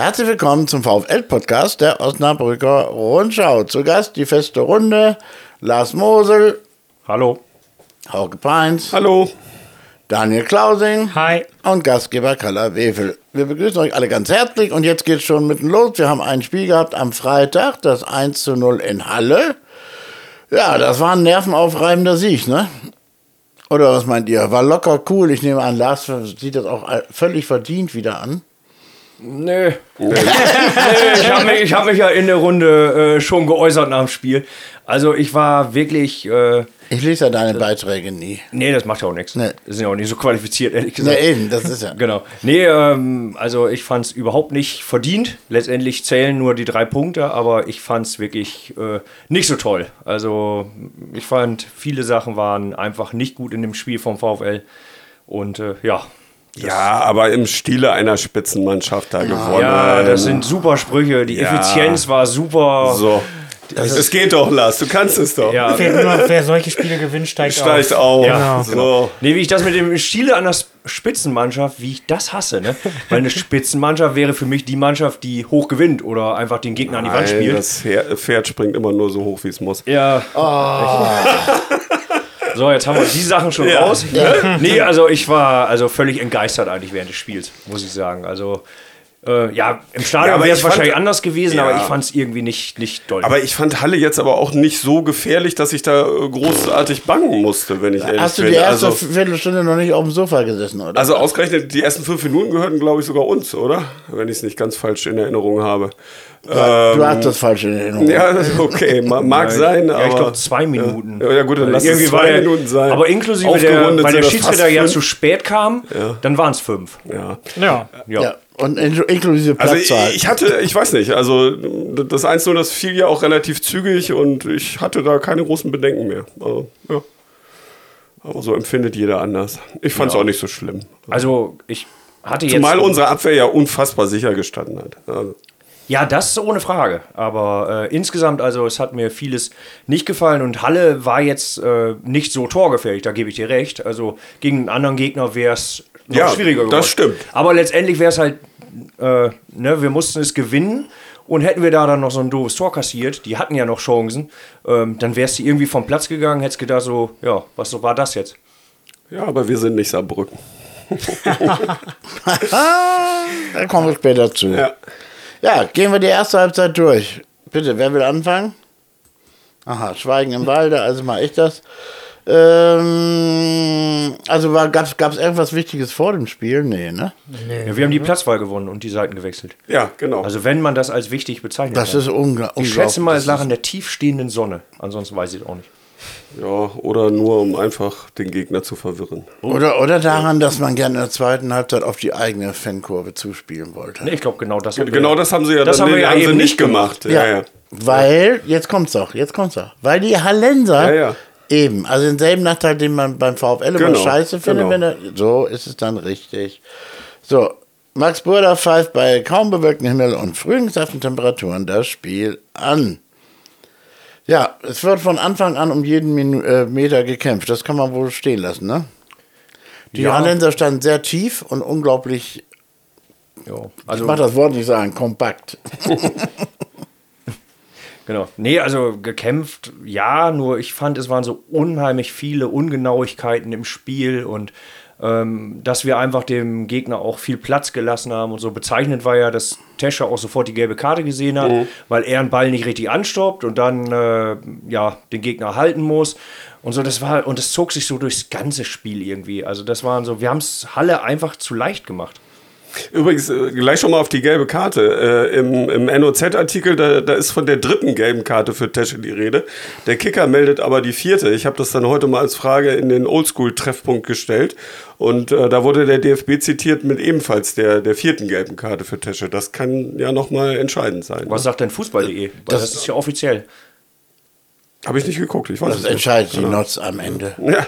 Herzlich willkommen zum VfL-Podcast der Osnabrücker Rundschau. Zu Gast die feste Runde, Lars Mosel, Hallo. Hauke Peins, Hallo. Daniel Klausing Hi. und Gastgeber Kalla Wefel. Wir begrüßen euch alle ganz herzlich und jetzt geht's schon mitten los. Wir haben ein Spiel gehabt am Freitag, das 1 zu 0 in Halle. Ja, das war ein nervenaufreibender Sieg, ne? Oder was meint ihr? War locker cool. Ich nehme an, Lars sieht das auch völlig verdient wieder an. Nö. nee, ich habe mich, ich hab mich ja in der Runde äh, schon geäußert nach dem Spiel. Also ich war wirklich. Äh, Ich lese ja deine Beiträge nie. nee, das macht ja auch nichts. Nee. Das sind ja auch nicht so qualifiziert, ehrlich Na gesagt. eben, das ist ja. Genau. Nee, ähm, also ich fand es überhaupt nicht verdient. Letztendlich zählen nur die drei Punkte, aber ich fand es wirklich äh, nicht so toll. Also ich fand, viele Sachen waren einfach nicht gut in dem Spiel vom VfL. Und äh, ja. Ja, aber im Stile einer Spitzenmannschaft da gewonnen. Ja, das sind super Sprüche. Die Ja. Effizienz war super. So. Es geht doch, Lars, du kannst es doch. Ja, Wer, nur, wer solche Spiele gewinnt, steigt, Steigt auf. auf. Ja, so. Nee, wie ich das mit dem Stile an der Spitzenmannschaft, wie ich das hasse, ne? Weil eine Spitzenmannschaft wäre für mich die Mannschaft, die hoch gewinnt oder einfach den Gegner an die Wand Nein, spielt. das Pferd Pferd springt immer nur so hoch, wie es muss. Ja. So, jetzt haben wir die Sachen schon Ja. raus. Nee, also ich war also völlig entgeistert eigentlich während des Spiels, muss ich sagen. Also äh, ja, im Ja, Stadion aber wäre es ich fand- wahrscheinlich anders gewesen, Ja. aber ich fand es irgendwie nicht, nicht doll. Aber ich fand Halle jetzt aber auch nicht so gefährlich, dass ich da äh, großartig bangen musste, wenn ich ehrlich Hast du bin. die erste also, Viertelstunde noch nicht auf dem Sofa gesessen, oder? also ausgerechnet, die ersten fünf Minuten gehörten, glaube ich, sogar uns, oder? Wenn ich es nicht ganz falsch in Erinnerung habe. du hast das falsch in Erinnerung. Ja, okay, ma- mag sein, aber. ja, ich glaube zwei Minuten. Ja, ja, gut, dann lass es Irgendwie zwei war der, Minuten sein. Aber inklusive der, weil der Schiedsrichter ja zu spät kam, dann waren es fünf. Ja. Ja. Ja. Ja, und in, inklusive Also ich, Platzzahl. ich hatte, ich weiß nicht, also das 1-0, das fiel ja auch relativ zügig und ich hatte da keine großen Bedenken mehr. Also, ja. Aber so empfindet jeder anders. Ich fand es auch nicht so schlimm. Also ich hatte jetzt. Zumal unsere Abwehr ja unfassbar sicher gestanden hat. Also, Ja, das ist ohne Frage. Aber äh, insgesamt, also es hat mir vieles nicht gefallen und Halle war jetzt äh, nicht so torgefährlich, da gebe ich dir recht. Also gegen einen anderen Gegner wäre es noch Ja, schwieriger geworden. das stimmt. Aber letztendlich wäre es halt, äh, ne, wir mussten es gewinnen. Und hätten wir da dann noch so ein doofes Tor kassiert, die hatten ja noch Chancen, ähm, dann wärst du irgendwie vom Platz gegangen, hättest gedacht so, ja, was so war das jetzt? ja, aber wir sind nicht Saarbrücken. da kommen wir später zu. Ja. Ja. gehen wir die erste Halbzeit durch. Bitte, wer will anfangen? Aha, Schweigen im Walde, also mal ich das. Ähm, also gab es irgendwas Wichtiges vor dem Spiel? Nee, ne? Ja, wir haben die Platzwahl gewonnen und die Seiten gewechselt. Ja, genau. Also wenn man das als wichtig bezeichnet. Das kann. ist unge Ich schätze mal, es lag an der tiefstehenden Sonne. Ansonsten weiß ich es auch nicht. ja, oder nur um einfach den Gegner zu verwirren. Oder, oder daran, dass man gerne in der zweiten Halbzeit auf die eigene Fankurve zuspielen wollte. Nee, ich glaube, genau das haben wir- Genau das haben sie ja Das dann haben wir nee, ja haben sie eben nicht nicht gemacht. Ja, ja. Weil, jetzt kommt's doch, jetzt kommt's doch. Weil die Hallenser Ja, ja. Eben, also denselben Nachteil, den man beim VfL immer Genau, scheiße findet, genau. wenn er, so ist es dann richtig. So, Max Burda pfeift bei kaum bewölktem Himmel und frühlingshaften Temperaturen das Spiel an. Ja, es wird von Anfang an um jeden Minu äh, Meter gekämpft. Das kann man wohl stehen lassen, ne? Die Ja. Hallenser standen sehr tief und unglaublich, ich also, mach das Wort nicht sagen, kompakt. genau. Nee, also gekämpft, ja, nur ich fand, es waren so unheimlich viele Ungenauigkeiten im Spiel und ähm, dass wir einfach dem Gegner auch viel Platz gelassen haben und so. Bezeichnend war ja, dass Tescher auch sofort die gelbe Karte gesehen hat, weil er einen Ball nicht richtig anstoppt und dann äh, ja, den Gegner halten muss. Und so, das war, und das zog sich so durchs ganze Spiel irgendwie. Also, das waren so, wir haben es Halle einfach zu leicht gemacht. Übrigens, äh, gleich schon mal auf die gelbe Karte. Äh, Im im NOZ-Artikel, da, da ist von der dritten gelben Karte für Tesche die Rede. Der Kicker meldet aber die vierte. Ich habe das dann heute mal als Frage in den Oldschool-Treffpunkt gestellt. Und äh, da wurde der DFB zitiert mit ebenfalls der, der vierten gelben Karte für Tesche. Das kann ja nochmal entscheidend sein. Was sagt denn Fußball.de? Das, Das- ist ja offiziell. Habe ich nicht geguckt, ich weiß Das entscheidet die Notz am Ende. Ja,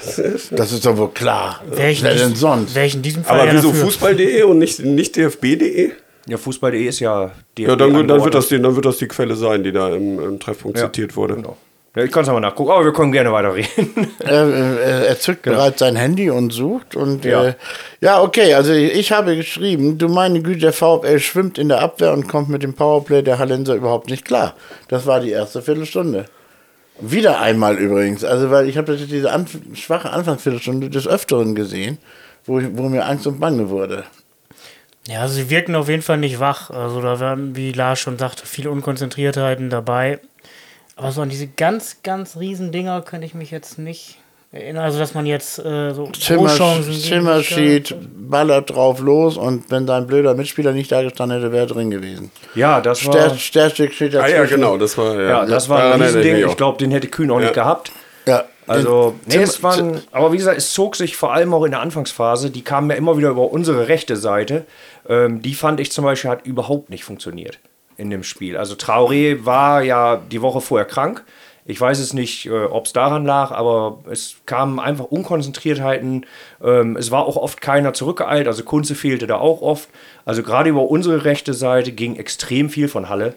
das ist- doch wohl klar. Ich, Wer denn sonst? ich in diesem Fall aber wieso. Fußball.de und nicht, nicht DFB.de? Ja, Fußball.de ist ja DFB Ja, dann, dann, wird das die, dann wird das die Quelle sein, die da im, im Treffpunkt Ja, zitiert wurde. Genau. Ja, ich kann es nochmal nachgucken, aber wir können gerne weiterreden. Er, er, er zückt bereits sein Handy und sucht. Und Ja. ja. Äh, ja, okay, also ich habe geschrieben, du meine Güte, der VfL schwimmt in der Abwehr und kommt mit dem Powerplay der Hallenser überhaupt nicht klar. Das war die erste Viertelstunde. Wieder einmal übrigens. Also, weil ich habe diese Anf schwache Anfangsviertelstunde des Öfteren gesehen, wo, ich, wo mir Angst und Bange wurde. Ja, also sie wirken auf jeden Fall nicht wach. Also da waren, wie Lars schon sagte, viele Unkonzentriertheiten dabei. Aber so an diese ganz, ganz riesen Dinger könnte ich mich jetzt nicht. Also dass man jetzt äh, so Zimmer, Großchancen gegen- Zimmerschied, ballert drauf los und wenn sein blöder Mitspieler nicht da gestanden hätte, wäre er drin gewesen. Ja, das war, Ster Sterstück steht Ah dazwischen. ja, genau, das war ja. ja, das war ein Riesending. Ich auch. glaube, den hätte Kühn auch Ja. nicht gehabt. Ja, Also, nee, Zimmer- es waren, aber wie gesagt, es zog sich vor allem auch in der Anfangsphase, die kamen ja immer wieder über unsere rechte Seite. Ähm, die fand ich zum Beispiel hat überhaupt nicht funktioniert in dem Spiel. Also Traoré war ja die Woche vorher krank. Ich weiß es nicht, äh, ob es daran lag, aber es kamen einfach Unkonzentriertheiten. Ähm, es war auch oft keiner zurückgeeilt, also Kunze fehlte da auch oft. Also gerade über unsere rechte Seite ging extrem viel von Halle.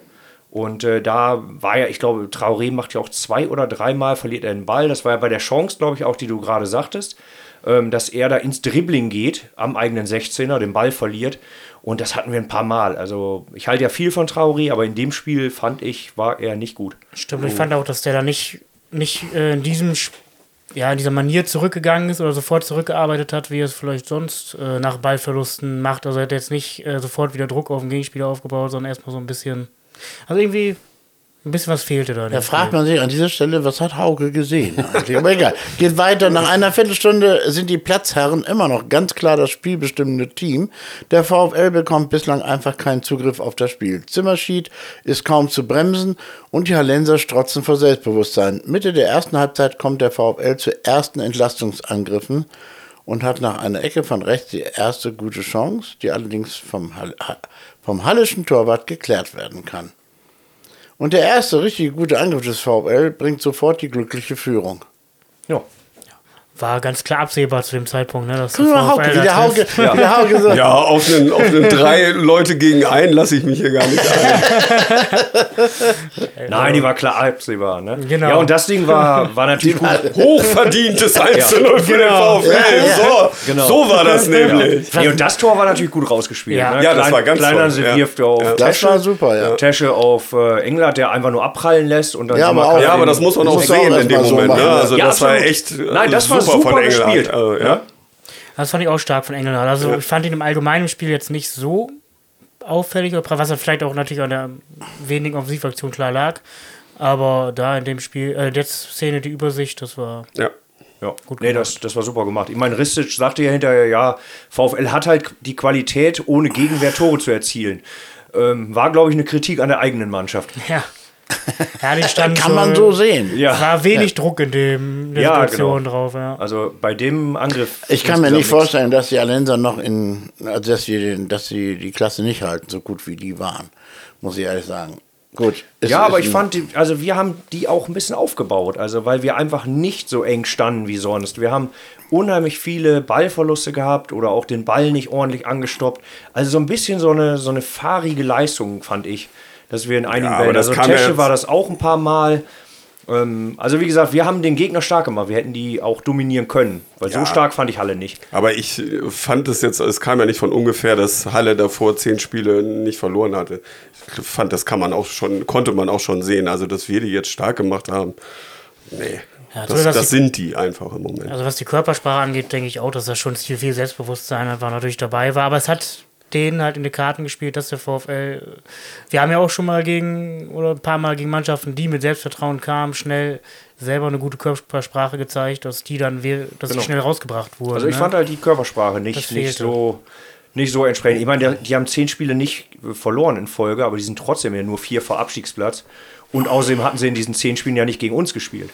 Und äh, da war ja, ich glaube, Traoré macht ja auch zwei oder dreimal verliert er den Ball. Das war ja bei der Chance, glaube ich, auch, die du gerade sagtest, dass er da ins Dribbling geht, am eigenen 16er, den Ball verliert. Und das hatten wir ein paar Mal. Also ich halte ja viel von Traoré, aber in dem Spiel fand ich, war er nicht gut. Stimmt, ich fand auch, dass der da nicht, nicht äh, in diesem ja, in dieser Manier zurückgegangen ist oder sofort zurückgearbeitet hat, wie er es vielleicht sonst äh, nach Ballverlusten macht. Also er hat jetzt nicht äh, sofort wieder Druck auf den Gegenspieler aufgebaut, sondern erstmal so ein bisschen. Also irgendwie ein bisschen was fehlte da. Da fragt man sich an dieser Stelle, was hat Hauke gesehen? Aber egal. Geht weiter. Nach einer Viertelstunde sind die Platzherren immer noch ganz klar das spielbestimmende Team. Der VfL bekommt bislang einfach keinen Zugriff auf das Spiel. Zimmerschied ist kaum zu bremsen und die Hallenser strotzen vor Selbstbewusstsein. Mitte der ersten Halbzeit kommt der VfL zu ersten Entlastungsangriffen und hat nach einer Ecke von rechts die erste gute Chance, die allerdings vom, Hall vom hallischen Torwart geklärt werden kann. Und der erste richtig gute Angriff des VfL bringt sofort die glückliche Führung. Ja. War ganz klar absehbar zu dem Zeitpunkt, ne? Dass Guck mal, Hauke, der Hauke, wie der Hauke so. Ja, auf einen, auf einen drei Leute gegen einen lasse ich mich hier gar nicht ein. Nein, die war klar absehbar. Ne? Genau. Ja, und das Ding war, war natürlich gut. Hochverdientes 1 zu 0 für Genau. den VfL. So, Genau. so war das nämlich. Nee, und das Tor war natürlich gut rausgespielt. Ja. ne? Ja, das war ganz Kleinanse toll, ja. wirft auf Ja. Das Tesche, war super, ja. Tesche auf äh, England, der einfach nur abprallen lässt. Und dann Ja, aber auch- Ja, aber das muss man auch sehen in dem so Moment. ne? Also Ja, das war echt äh, Nein, das war super, super von gespielt. Also, ja. Das fand ich auch stark von Engelhardt. Also ich fand ihn im allgemeinen Spiel jetzt nicht so auffällig, oder was er vielleicht auch natürlich an der wenigen Offensivaktion klar lag. Aber da in dem Spiel, äh, der Szene die Übersicht, das war Ja. Ja, nee, das, das war super gemacht. Ich meine, Ristic sagte ja hinterher, ja, VfL hat halt die Qualität, ohne Gegenwehr Tore zu erzielen. Ähm, war, glaube ich, eine Kritik an der eigenen Mannschaft. ja. Ja, die standen Kann man so sehen. Ja, War wenig Druck in dem der Ja, Situation genau. drauf, ja. also bei dem Angriff. Ich kann mir nicht vorstellen, dass die Allenser noch in, also dass sie, dass sie die Klasse nicht halten, so gut wie die waren. Muss ich ehrlich sagen. Gut. es Ja, aber ist ich fand, also wir haben die auch ein bisschen aufgebaut, also weil wir einfach nicht so eng standen wie sonst. Wir haben unheimlich viele Ballverluste gehabt oder auch den Ball nicht ordentlich angestoppt. Also so ein bisschen so eine, so eine fahrige Leistung, fand ich, dass wir in einigen Ja, aber Bällen, also ja Tesche war das auch ein paar Mal. Ähm, also wie gesagt, wir haben den Gegner stark gemacht. Wir hätten die auch dominieren können, weil so Ja. stark fand ich Halle nicht. Aber ich äh, fand es jetzt, es kam ja nicht von ungefähr, dass Halle davor zehn Spiele nicht verloren hatte. Ich fand, das kann man auch schon, konnte man auch schon sehen. Also, dass wir die jetzt stark gemacht haben, nee. Ja, so, das, dass das die- sind die einfach im Moment. Also was die Körpersprache angeht, denke ich auch, dass da schon viel, viel Selbstbewusstsein einfach natürlich dabei war. Aber es hat denen halt in die Karten gespielt, dass der VfL. Wir haben ja auch schon mal gegen oder ein paar Mal gegen Mannschaften, die mit Selbstvertrauen kamen, schnell selber eine gute Körpersprache gezeigt, dass die dann wir- dass Genau. die schnell rausgebracht wurden. Also ich ne? fand halt die Körpersprache nicht, nicht so nicht so entsprechend. Ich meine, die, die haben zehn Spiele nicht verloren in Folge, aber die sind trotzdem ja nur vier vor Abstiegsplatz. Und außerdem hatten sie in diesen zehn Spielen ja nicht gegen uns gespielt.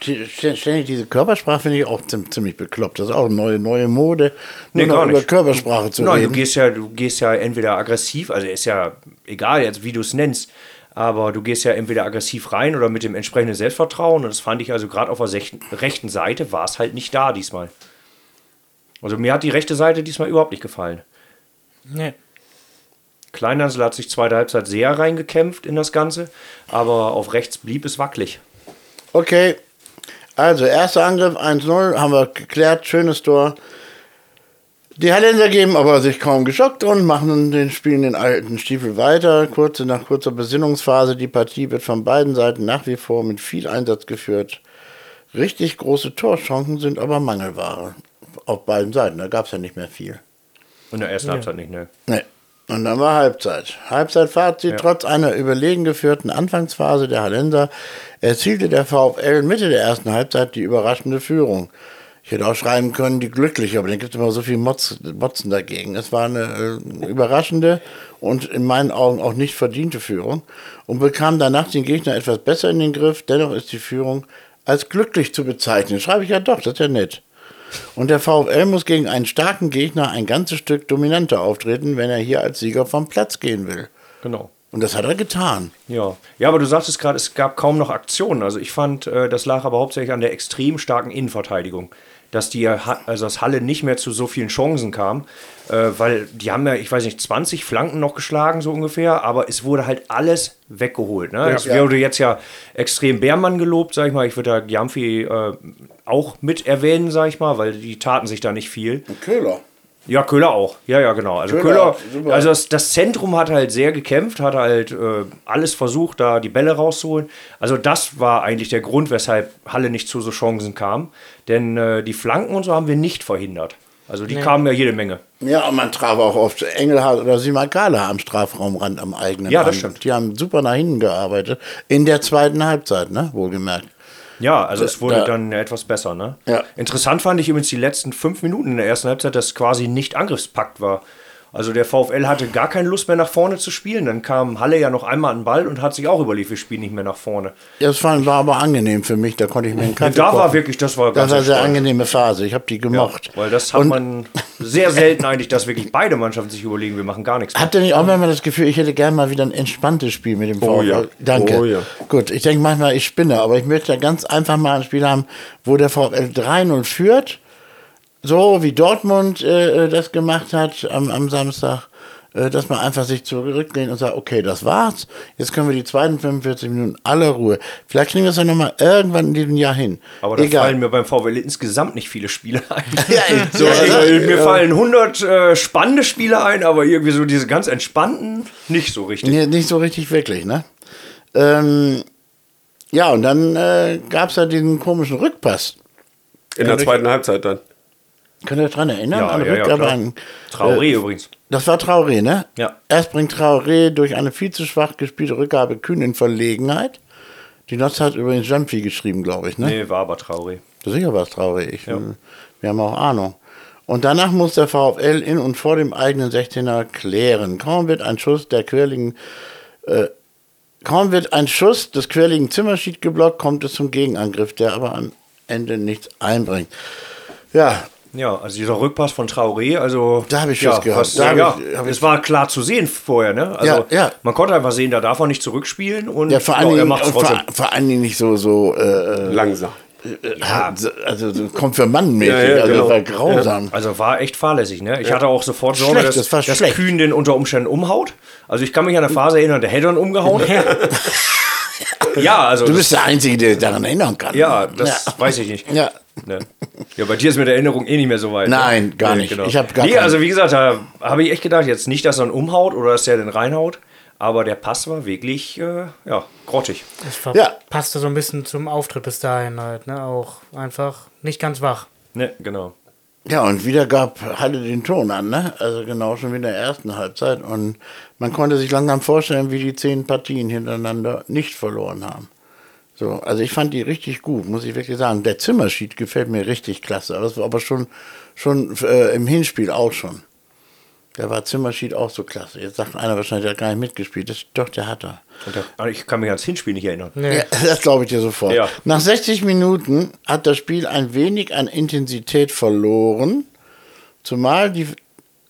Ständig diese Körpersprache finde ich auch ziem- ziemlich bekloppt. Das ist auch eine neue, neue Mode, Nee, nur gar noch über nicht. Körpersprache zu Nein, du reden. gehst ja, du gehst ja entweder aggressiv, also ist ja egal jetzt, wie du es nennst, aber du gehst ja entweder aggressiv rein oder mit dem entsprechenden Selbstvertrauen. Und das fand ich also gerade auf der rechten Seite war es halt nicht da diesmal. Also mir hat die rechte Seite diesmal überhaupt nicht gefallen. Nee. Kleinhansel hat sich zweite Halbzeit sehr reingekämpft in das Ganze, aber auf rechts blieb es wackelig. Okay, also erster Angriff 1-0, haben wir geklärt, schönes Tor. Die Hallenser geben aber sich kaum geschockt und machen den Spielen den alten Stiefel weiter. Kurze nach kurzer Besinnungsphase, die Partie wird von beiden Seiten nach wie vor mit viel Einsatz geführt. Richtig große Torchancen sind aber Mangelware. Auf beiden Seiten, da gab es ja nicht mehr viel. In der ersten Halbzeit nicht, ne? Nee. Und dann war Halbzeit. Halbzeitfazit, Ja. trotz einer überlegen geführten Anfangsphase der Hallenser erzielte der VfL Mitte der ersten Halbzeit die überraschende Führung. Ich hätte auch schreiben können, die glückliche, aber dann gibt es immer so viel Motz, Motzen dagegen. Es war eine äh, überraschende und in meinen Augen auch nicht verdiente Führung und bekam danach den Gegner etwas besser in den Griff. Dennoch ist die Führung als glücklich zu bezeichnen. Schreibe ich ja doch, das ist ja nett. Und der VfL muss gegen einen starken Gegner ein ganzes Stück dominanter auftreten, wenn er hier als Sieger vom Platz gehen will. Genau. Und das hat er getan. Ja. ja, aber du sagtest gerade, es gab kaum noch Aktionen. Also ich fand, äh, das lag aber hauptsächlich an der extrem starken Innenverteidigung. Dass die, also dass Halle nicht mehr zu so vielen Chancen kam, äh, weil die haben ja, ich weiß nicht, 20 Flanken noch geschlagen, so ungefähr, aber es wurde halt alles weggeholt. Ne? es wurde jetzt ja extrem Bärmann gelobt, sag ich mal. Ich würde da Giamfi äh, auch mit erwähnen, sag ich mal, weil die taten sich da nicht viel. Köhler. Ja, Köhler auch. Ja, ja, genau. Also Köhler, Köhler, also das, das Zentrum hat halt sehr gekämpft, hat halt äh, alles versucht, da die Bälle rauszuholen. Also das war eigentlich der Grund, weshalb Halle nicht zu so Chancen kam. Denn äh, die Flanken und so haben wir nicht verhindert. Also die kamen ja jede Menge. Ja, und man traf auch oft Engelhardt oder Simakala am Strafraumrand am eigenen Ja, das Rand. stimmt. Die haben super nach hinten gearbeitet. In der zweiten Halbzeit, ne? Wohlgemerkt. Ja, also es wurde da- dann etwas besser, ne? Ja. Interessant fand ich übrigens die letzten fünf Minuten in der ersten Halbzeit, dass quasi nicht Angriffspakt war. Also der VfL hatte gar keine Lust mehr nach vorne zu spielen. Dann kam Halle ja noch einmal an den Ball und hat sich auch überlegt, wir spielen nicht mehr nach vorne. Das war, war aber angenehm für mich. Da konnte ich mir einen Kaffee da war kochen. wirklich, das war Das ganz war eine sehr angenehme Phase. Ich habe die gemocht. Weil das hat Und man sehr selten eigentlich, dass wirklich beide Mannschaften sich überlegen, wir machen gar nichts. mehr. Habt ihr nicht auch manchmal das Gefühl, ich hätte gerne mal wieder ein entspanntes Spiel mit dem VfL? Oh ja. Danke. Oh ja. Gut, ich denke manchmal, ich spinne, aber ich möchte ganz einfach mal ein Spiel haben, wo der VfL 3-0 führt, so wie Dortmund äh, das gemacht hat am, am Samstag, äh, dass man einfach sich zurücklehnt und sagt, okay, das war's, jetzt können wir die zweiten 45 Minuten alle Ruhe. Vielleicht kriegen wir es dann nochmal irgendwann in diesem Jahr hin. Aber da Egal. fallen mir beim VfL insgesamt nicht viele Spiele ein. Ja, So, ja, also, ja, mir ja. fallen 100 äh, spannende Spiele ein, aber irgendwie so diese ganz entspannten nicht so richtig. Nee, nicht so richtig wirklich, ne? Ähm, ja, und dann äh, gab es ja diesen komischen Rückpass. In der zweiten Halbzeit dann. Könnt ihr euch dran erinnern? Ja, An ja, ja, klar. an- Traoré äh, übrigens. Das war Traoré, ne? Ja. Erst bringt Traoré durch eine viel zu schwach gespielte Rückgabe kühn in Verlegenheit. Die Notz hat übrigens Jumpy geschrieben, glaube ich, ne? Nee, war aber Traoré. Sicher war es Traoré. Ich, Ja. Wir haben auch Ahnung. Und danach muss der VfL in und vor dem eigenen 16er klären. Kaum wird ein Schuss der querligen äh, Kaum wird ein Schuss des querligen Zimmerschied geblockt, kommt es zum Gegenangriff, der aber am Ende nichts einbringt. Ja, Ja, also dieser Rückpass von Traoré, also. Da hab ich ja, gehabt. was- Da hab ja, ich- es war klar zu sehen vorher, ne? Also, Ja, ja. man konnte einfach sehen, da darf er nicht zurückspielen und ja vor allen er Dingen, macht vor, trotzdem. vor allen Dingen nicht so, so äh, Langsam. ja. also so konfirmandenmäßig, Ja, ja, also genau. das war grausam. Also war echt fahrlässig, ne? Ich hatte auch sofort Sorge, Schlecht, dass, das dass. Kühn den unter Umständen umhaut. Also ich kann mich an eine Phase erinnern, der hätte ihn umgehauen. ja, also. Du bist der Einzige, der sich daran erinnern kann. ja, das Ja. weiß ich nicht. Ja. Ne? Ja, bei dir ist mit der Erinnerung eh nicht mehr so weit. Nein, ne? gar nicht. Ich hab gar nee, also wie gesagt, da habe ich echt gedacht, jetzt nicht, dass er ihn umhaut oder dass der den reinhaut, aber der Pass war wirklich, äh, ja, grottig. Das Ja. passte so ein bisschen zum Auftritt bis dahin halt, ne? Auch einfach nicht ganz wach. Ne, genau. Ja, und wieder gab Halle den Ton an, ne? Also genau schon wie in der ersten Halbzeit. Und man konnte sich langsam vorstellen, wie die zehn Partien hintereinander nicht verloren haben. So, also ich fand die richtig gut, muss ich wirklich sagen. Der Zimmerschied gefällt mir richtig klasse. Aber das war aber schon, schon äh, im Hinspiel auch schon. Da war Zimmerschied auch so klasse. Jetzt sagt einer wahrscheinlich, der hat gar nicht mitgespielt. Das, doch, der hat er. Aber ich kann mich ans Hinspiel nicht erinnern. Nee. Ja, das glaube ich dir sofort. Ja. Nach 60 Minuten hat das Spiel ein wenig an Intensität verloren, zumal, die,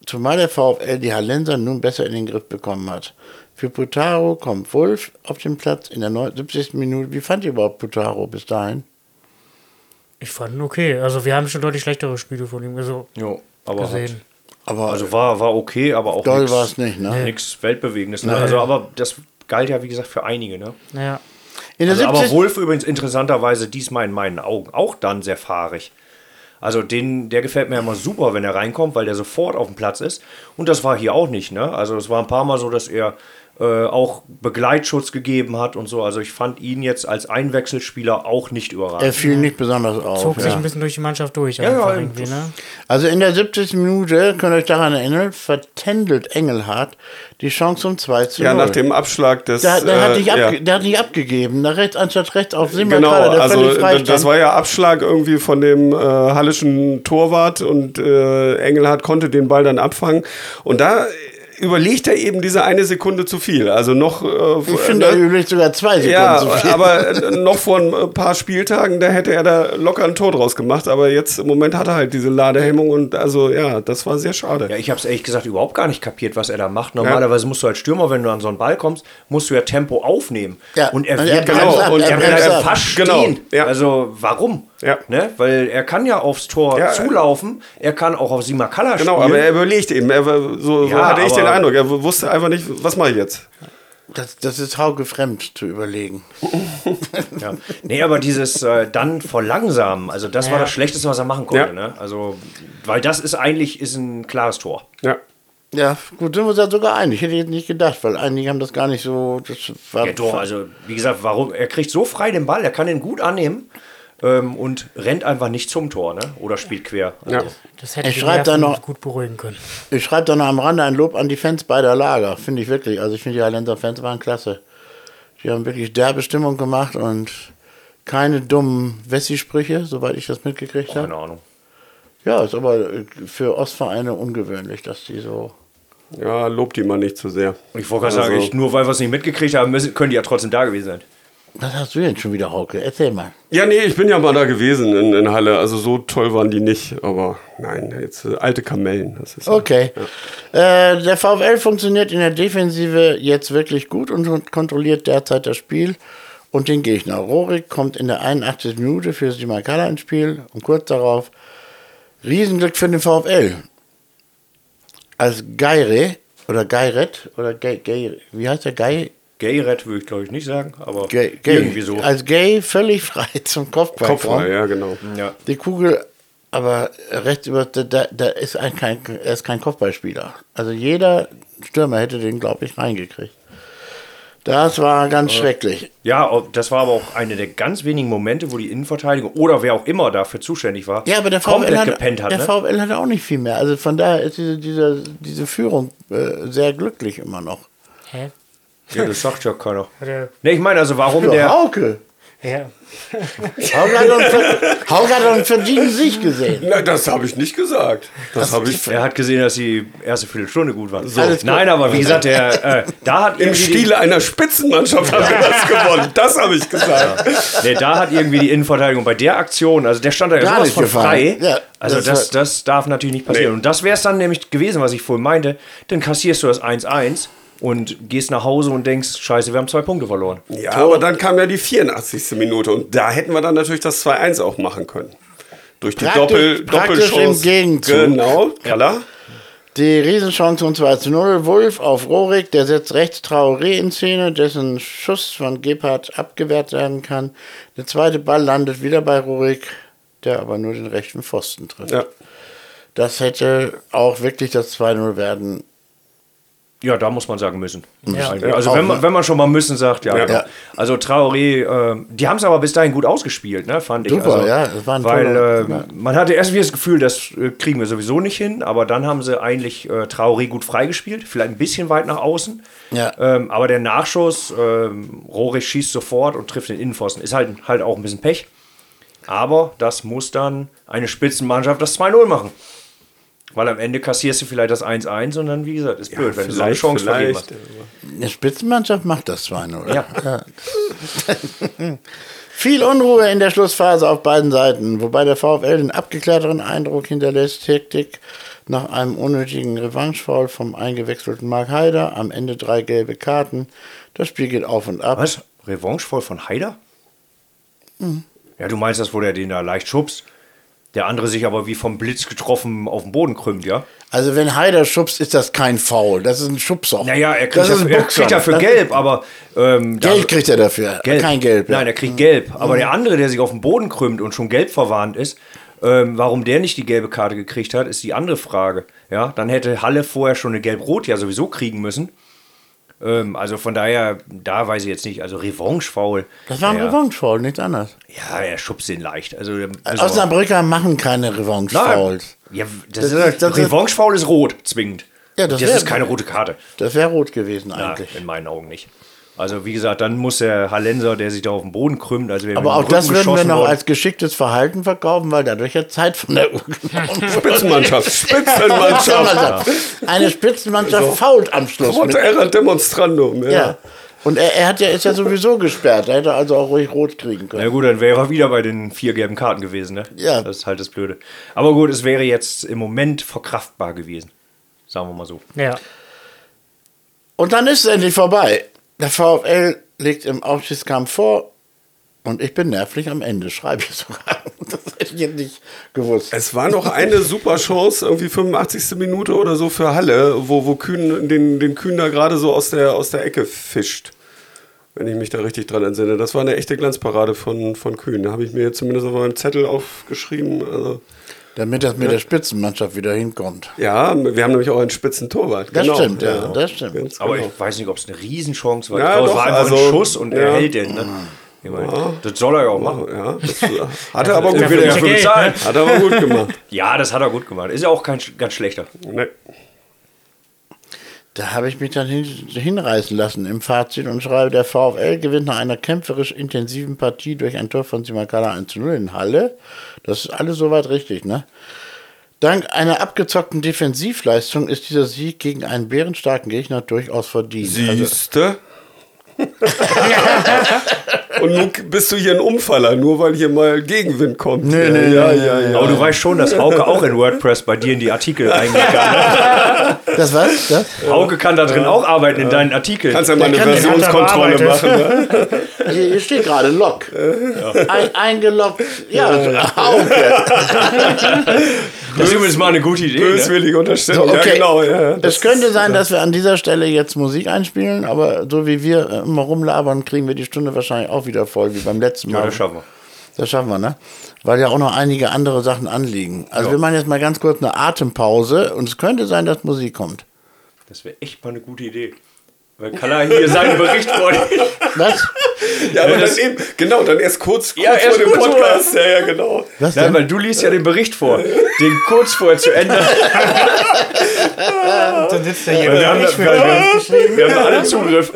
zumal der VfL die Hallenser nun besser in den Griff bekommen hat. Für Putaro kommt Wolf auf den Platz in der 79. Minute. Wie fand ihr überhaupt Putaro bis dahin? Ich fand ihn okay. Also wir haben schon deutlich schlechtere Spiele von ihm also Jo, aber hat, gesehen. Aber also war, war okay, aber auch doll nix- war es nicht, ne? Nichts Weltbewegendes. Ne? Also, aber das galt ja, wie gesagt, für einige. Ne? Ja. In der Also, aber 70. Wolf übrigens interessanterweise diesmal in meinen Augen auch dann sehr fahrig. Also den, der gefällt mir immer super, wenn er reinkommt, weil der sofort auf dem Platz ist. Und das war hier auch nicht, ne? Also es war ein paar Mal so, dass er äh, auch Begleitschutz gegeben hat und so. Also ich fand ihn jetzt als Einwechselspieler auch nicht Er überragend. fiel nicht besonders auf. Zog sich Ja. ein bisschen durch die Mannschaft durch. ja, irgendwie, ne? Also in der 70. Minute, könnt ihr euch daran erinnern, vertändelt Engelhardt die Chance um 2 zu 0. Ja, nach dem Abschlag des. der, der, hat äh, nicht abge ja. der hat nicht abgegeben. Nach rechts, anstatt rechts auf Simmer Genau, der also d- das stand. war ja Abschlag irgendwie von dem äh, hallischen Torwart und äh, Engelhardt konnte den Ball dann abfangen. Und da überlegt er eben diese eine Sekunde zu viel. Also noch. Äh, Ich finde, er überlegt sogar zwei Sekunden ja, zu viel. aber äh, noch vor ein paar Spieltagen, da hätte er da locker ein Tor draus gemacht. Aber jetzt im Moment hat er halt diese Ladehemmung und also ja, das war sehr schade. Ja, ich habe es ehrlich gesagt überhaupt gar nicht kapiert, was er da macht. Normalerweise musst du als Stürmer, wenn du an so einen Ball kommst, musst du ja Tempo aufnehmen. Ja, Und er wird er ab, und er er bleibt ab. fast Genau, stehen. ja. Also warum? Ja. Ne? Weil er kann ja aufs Tor Ja, zulaufen, er kann auch auf Simakala spielen. Genau, aber er überlegt eben. Er, war- so, so Ja, hatte ich den Eindruck. Er wusste einfach nicht, was mache ich jetzt. Das, das ist Hauge fremd zu überlegen. Ja. Nee, aber dieses äh, dann verlangsamen, also das war Ja. das Schlechteste, was er machen konnte. Ja. Ne? Also, weil das ist eigentlich ist ein klares Tor. Ja. Ja, gut, sind wir uns da sogar einig. Hätte ich jetzt nicht gedacht, weil einige haben das gar nicht so. Das war, Ja, doch, also wie gesagt, warum? Er kriegt so frei den Ball, er kann ihn gut annehmen ähm, und rennt einfach nicht zum Tor, ne? Oder spielt quer. Also, ja. Das hätte Ich schreib da noch- gut beruhigen können. Ich schreibe da noch am Rande ein Lob an die Fans beider Lager. Finde ich wirklich. Also ich finde, die Highlands Fans waren klasse. Die haben wirklich derbe Stimmung gemacht und keine dummen Wessi-Sprüche, soweit ich das mitgekriegt habe. Keine Ahnung. Ja, ist aber äh, für Ostvereine ungewöhnlich, dass die so. Ja, lobt die mal nicht zu sehr. Ich wollte gerade sagen, Also- ich, nur weil wir es nicht mitgekriegt haben, müssen, können die ja trotzdem da gewesen sein. Was hast du denn schon wieder, Hauke? Erzähl mal. Ja, nee, ich bin ja mal da gewesen in, in Halle. Also so toll waren die nicht. Aber nein, jetzt äh, alte Kamellen. Das ist Okay. Äh, der VfL funktioniert in der Defensive jetzt wirklich gut und kontrolliert derzeit das Spiel und den Gegner. Rorik kommt in der 81. Minute für Simakala ins Spiel und kurz darauf Riesenglück für den VfL. Als Geire oder Geiret oder Gay, Gay, wie heißt der Gay? Gay-Red würde ich glaube ich nicht sagen, aber Gay, Gay. irgendwie so. Als Gay völlig frei zum Kopfball. Kopfball, ja, genau. ja. Die Kugel, aber rechts über, da, da- ist ein, kein, er ist kein Kopfballspieler. Also jeder Stürmer hätte den, glaube ich, reingekriegt. Das war ganz schrecklich. ja, das war aber auch eine der ganz wenigen Momente, wo die Innenverteidigung oder wer auch immer dafür zuständig war, Ja, aber der komplett VfL, hat, gepennt hat. der ne? VfL hatte auch nicht viel mehr. Also von daher ist diese, diese, diese Führung äh, sehr glücklich immer noch. Ja, das sagt ja keiner. Hat er- Ne, ich meine also, warum Ja, der. Hauke. Ja. Hauke hat, einen, ver- Hauke hat einen verdienten Sieg gesehen. Na, das habe ich nicht gesagt. Das habe ich Er hat gesehen, dass die erste Viertelstunde gut war. Gut. Nein, aber wie gesagt, der, äh, da hat im Stile einer Spitzenmannschaft haben wir das gewonnen. Das habe ich gesagt. nee, da hat irgendwie die Innenverteidigung bei der Aktion, also der stand da ja sowas nicht von frei. Ja, also das das, das darf natürlich nicht passieren. Nee. Und das wäre es dann nämlich gewesen, was ich vorhin meinte. Dann kassierst du das 1-1 und gehst nach Hause und denkst, scheiße, wir haben zwei Punkte verloren. Ja, aber dann kam ja die 84. Minute und da hätten wir dann natürlich das 2-1 auch machen können. Durch die Praktisch- Doppel, praktisch im Gegenzug. Genau, klar. Die Riesenchance um 2 zu 0. Wolf auf Rorik, der setzt rechts Traoré in Szene, dessen Schuss von Gebhardt abgewehrt werden kann. Der zweite Ball landet wieder bei Rorik, der aber nur den rechten Pfosten trifft. Ja. Das hätte auch wirklich das 2-0 werden. Ja, da muss man sagen müssen. Ja. Also wenn man, wenn man schon mal müssen sagt, ja. Ja. genau. Ja. Also Traoré, äh, die haben es aber bis dahin gut ausgespielt, ne, fand ich. Super, also, ja, das war ein Weil toller- äh, ja. man hatte erst wieder das Gefühl, das äh, kriegen wir sowieso nicht hin, aber dann haben sie eigentlich äh, Traoré gut freigespielt, vielleicht ein bisschen weit nach außen. Ja. Ähm, aber der Nachschuss, ähm, Rohrig schießt sofort und trifft den Innenpfosten. Ist halt, halt auch ein bisschen Pech. Aber das muss dann eine Spitzenmannschaft das 2-0 machen. Weil am Ende kassierst du vielleicht das 1-1 und dann, wie gesagt, ist blöd, wenn du so eine Chance vergeben hast. Eine Spitzenmannschaft macht das 2-0. Ja. Viel Unruhe in der Schlussphase auf beiden Seiten, wobei der VfL den abgeklärteren Eindruck hinterlässt. Hektik nach einem unnötigen Revanchefoul vom eingewechselten Mark Haider. Am Ende drei gelbe Karten. Das Spiel geht auf und ab. Was? Revanchevoll von Haider? Mhm. Ja, du meinst das, wo der den da leicht schubst? Der andere sich aber wie vom Blitz getroffen auf den Boden krümmt, ja? Also wenn Haider schubst, ist das kein Foul. Das ist ein Schubser. Naja, er kriegt, das ein er kriegt dafür Das- gelb, aber. Ähm, Geld kriegt er dafür. Gelb. Kein Gelb. ja. Mhm. Nein, er kriegt gelb. Aber der andere, der sich auf den Boden krümmt und schon gelb verwarnt ist, ähm, warum der nicht die gelbe Karte gekriegt hat, ist die andere Frage. Ja, dann hätte Halle vorher schon eine gelb-rot ja sowieso kriegen müssen. Ähm, also von daher, da weiß ich jetzt nicht. Also Revanche-Foul. Das war ein ja. Revanche-Foul, nichts anderes. Ja, er schubst den leicht. Also, müssen wir- Osnabrücker machen keine Revanche-Fouls. Ja, das, Das ist, das Revanche-Foul ist rot, zwingend. Ja, das das wär- ist keine rote Karte. Das wäre rot gewesen Ja, eigentlich. in meinen Augen nicht. Also wie gesagt, dann muss der Hallenser, der sich da auf den Boden krümmt, also wäre Aber auch das würden wir noch worden. als geschicktes Verhalten verkaufen, weil dadurch ja Zeit von der Uhr. Spitzenmannschaft. Spitzenmannschaft. Eine Spitzenmannschaft fault am Schluss. Mit, Error Demonstrandum. Ja. ja. Und er, er hat ja, ist ja sowieso gesperrt. Er hätte also auch ruhig rot kriegen Na können. gut, dann wäre er wieder bei den vier gelben Karten gewesen, ne? Ja. Das ist halt das Blöde. Aber gut, es wäre jetzt im Moment verkraftbar gewesen. Sagen wir mal so. Ja. Und dann ist es endlich vorbei. Der VfL liegt im Aufstiegskampf vor und ich bin nervlich am Ende, schreibe ich sogar. Das hätte ich jetzt nicht gewusst. Es war noch eine super Chance, irgendwie 85. Minute oder so für Halle, wo, wo Kühn den, den Kühn da gerade so aus der, aus der Ecke fischt. Wenn ich mich da richtig dran entsinne. Das war eine echte Glanzparade von, von Kühn. Da habe ich mir zumindest auf meinem Zettel aufgeschrieben. Also, Damit das mit der Spitzenmannschaft wieder hinkommt. ja, wir haben nämlich auch einen spitzen Torwart. Das stimmt, ja, das stimmt. Ganz Aber genau. ich weiß nicht, ob es eine Riesenchance war. Ja, ich glaube, es doch, war einfach also, ein Schuss und er ja. hält den. Ne? Ich meine, Das soll er ja auch machen. Ja, das hat er aber gut gemacht. Hat er aber gut gemacht. Ja, das hat er gut gemacht. Ist ja auch kein ganz schlechter. Nee. Da habe ich mich dann hin, hinreißen lassen im Fazit und schreibe, der VfL gewinnt nach einer kämpferisch intensiven Partie durch ein Tor von Simakala 1 zu 0 in Halle. Das ist alles soweit richtig, ne? Dank einer abgezockten Defensivleistung ist dieser Sieg gegen einen bärenstarken Gegner durchaus verdient. Also, Siehste? Und nun bist du hier ein Umfaller, nur weil hier mal Gegenwind kommt. Nee, nee, ja, ja, ja. Aber du weißt schon, dass Hauke auch in WordPress bei dir in die Artikel eingehen kann. das was? Das? Ne? Hauke kann da drin auch arbeiten in deinen Artikeln. Kannst ja mal eine Versionskontrolle machen. Ne? Hier, hier steht gerade Log. Ein, eingeloggt. Ja, Auge. Das ist übrigens mal eine gute Idee. Ne? Böswillige Unterstellung. So, okay. Ja, genau. Ja. Es könnte sein, dass wir an dieser Stelle jetzt Musik einspielen, aber so wie wir äh, immer rumlabern, kriegen wir die Stunde wahrscheinlich auch wieder voll, wie beim letzten Mal. Ja, das schaffen wir. Das schaffen wir, ne? Weil ja auch noch einige andere Sachen anliegen. Also wir machen jetzt mal ganz kurz eine Atempause und es könnte sein, dass Musik kommt. Das wäre echt mal eine gute Idee. Weil Kalla hier seinen Bericht vorliest. Was? ja, aber dann eben, genau, dann erst kurz, kurz Ja, erst vor dem kurz Podcast. Ja, ja, genau. Was Nein, denn? weil du liest ja den Bericht vor. Den kurz vorher zu Ende. Dann sitzt er hier. Wir haben, Ich wir, will- wir, wir haben alle Zugriff.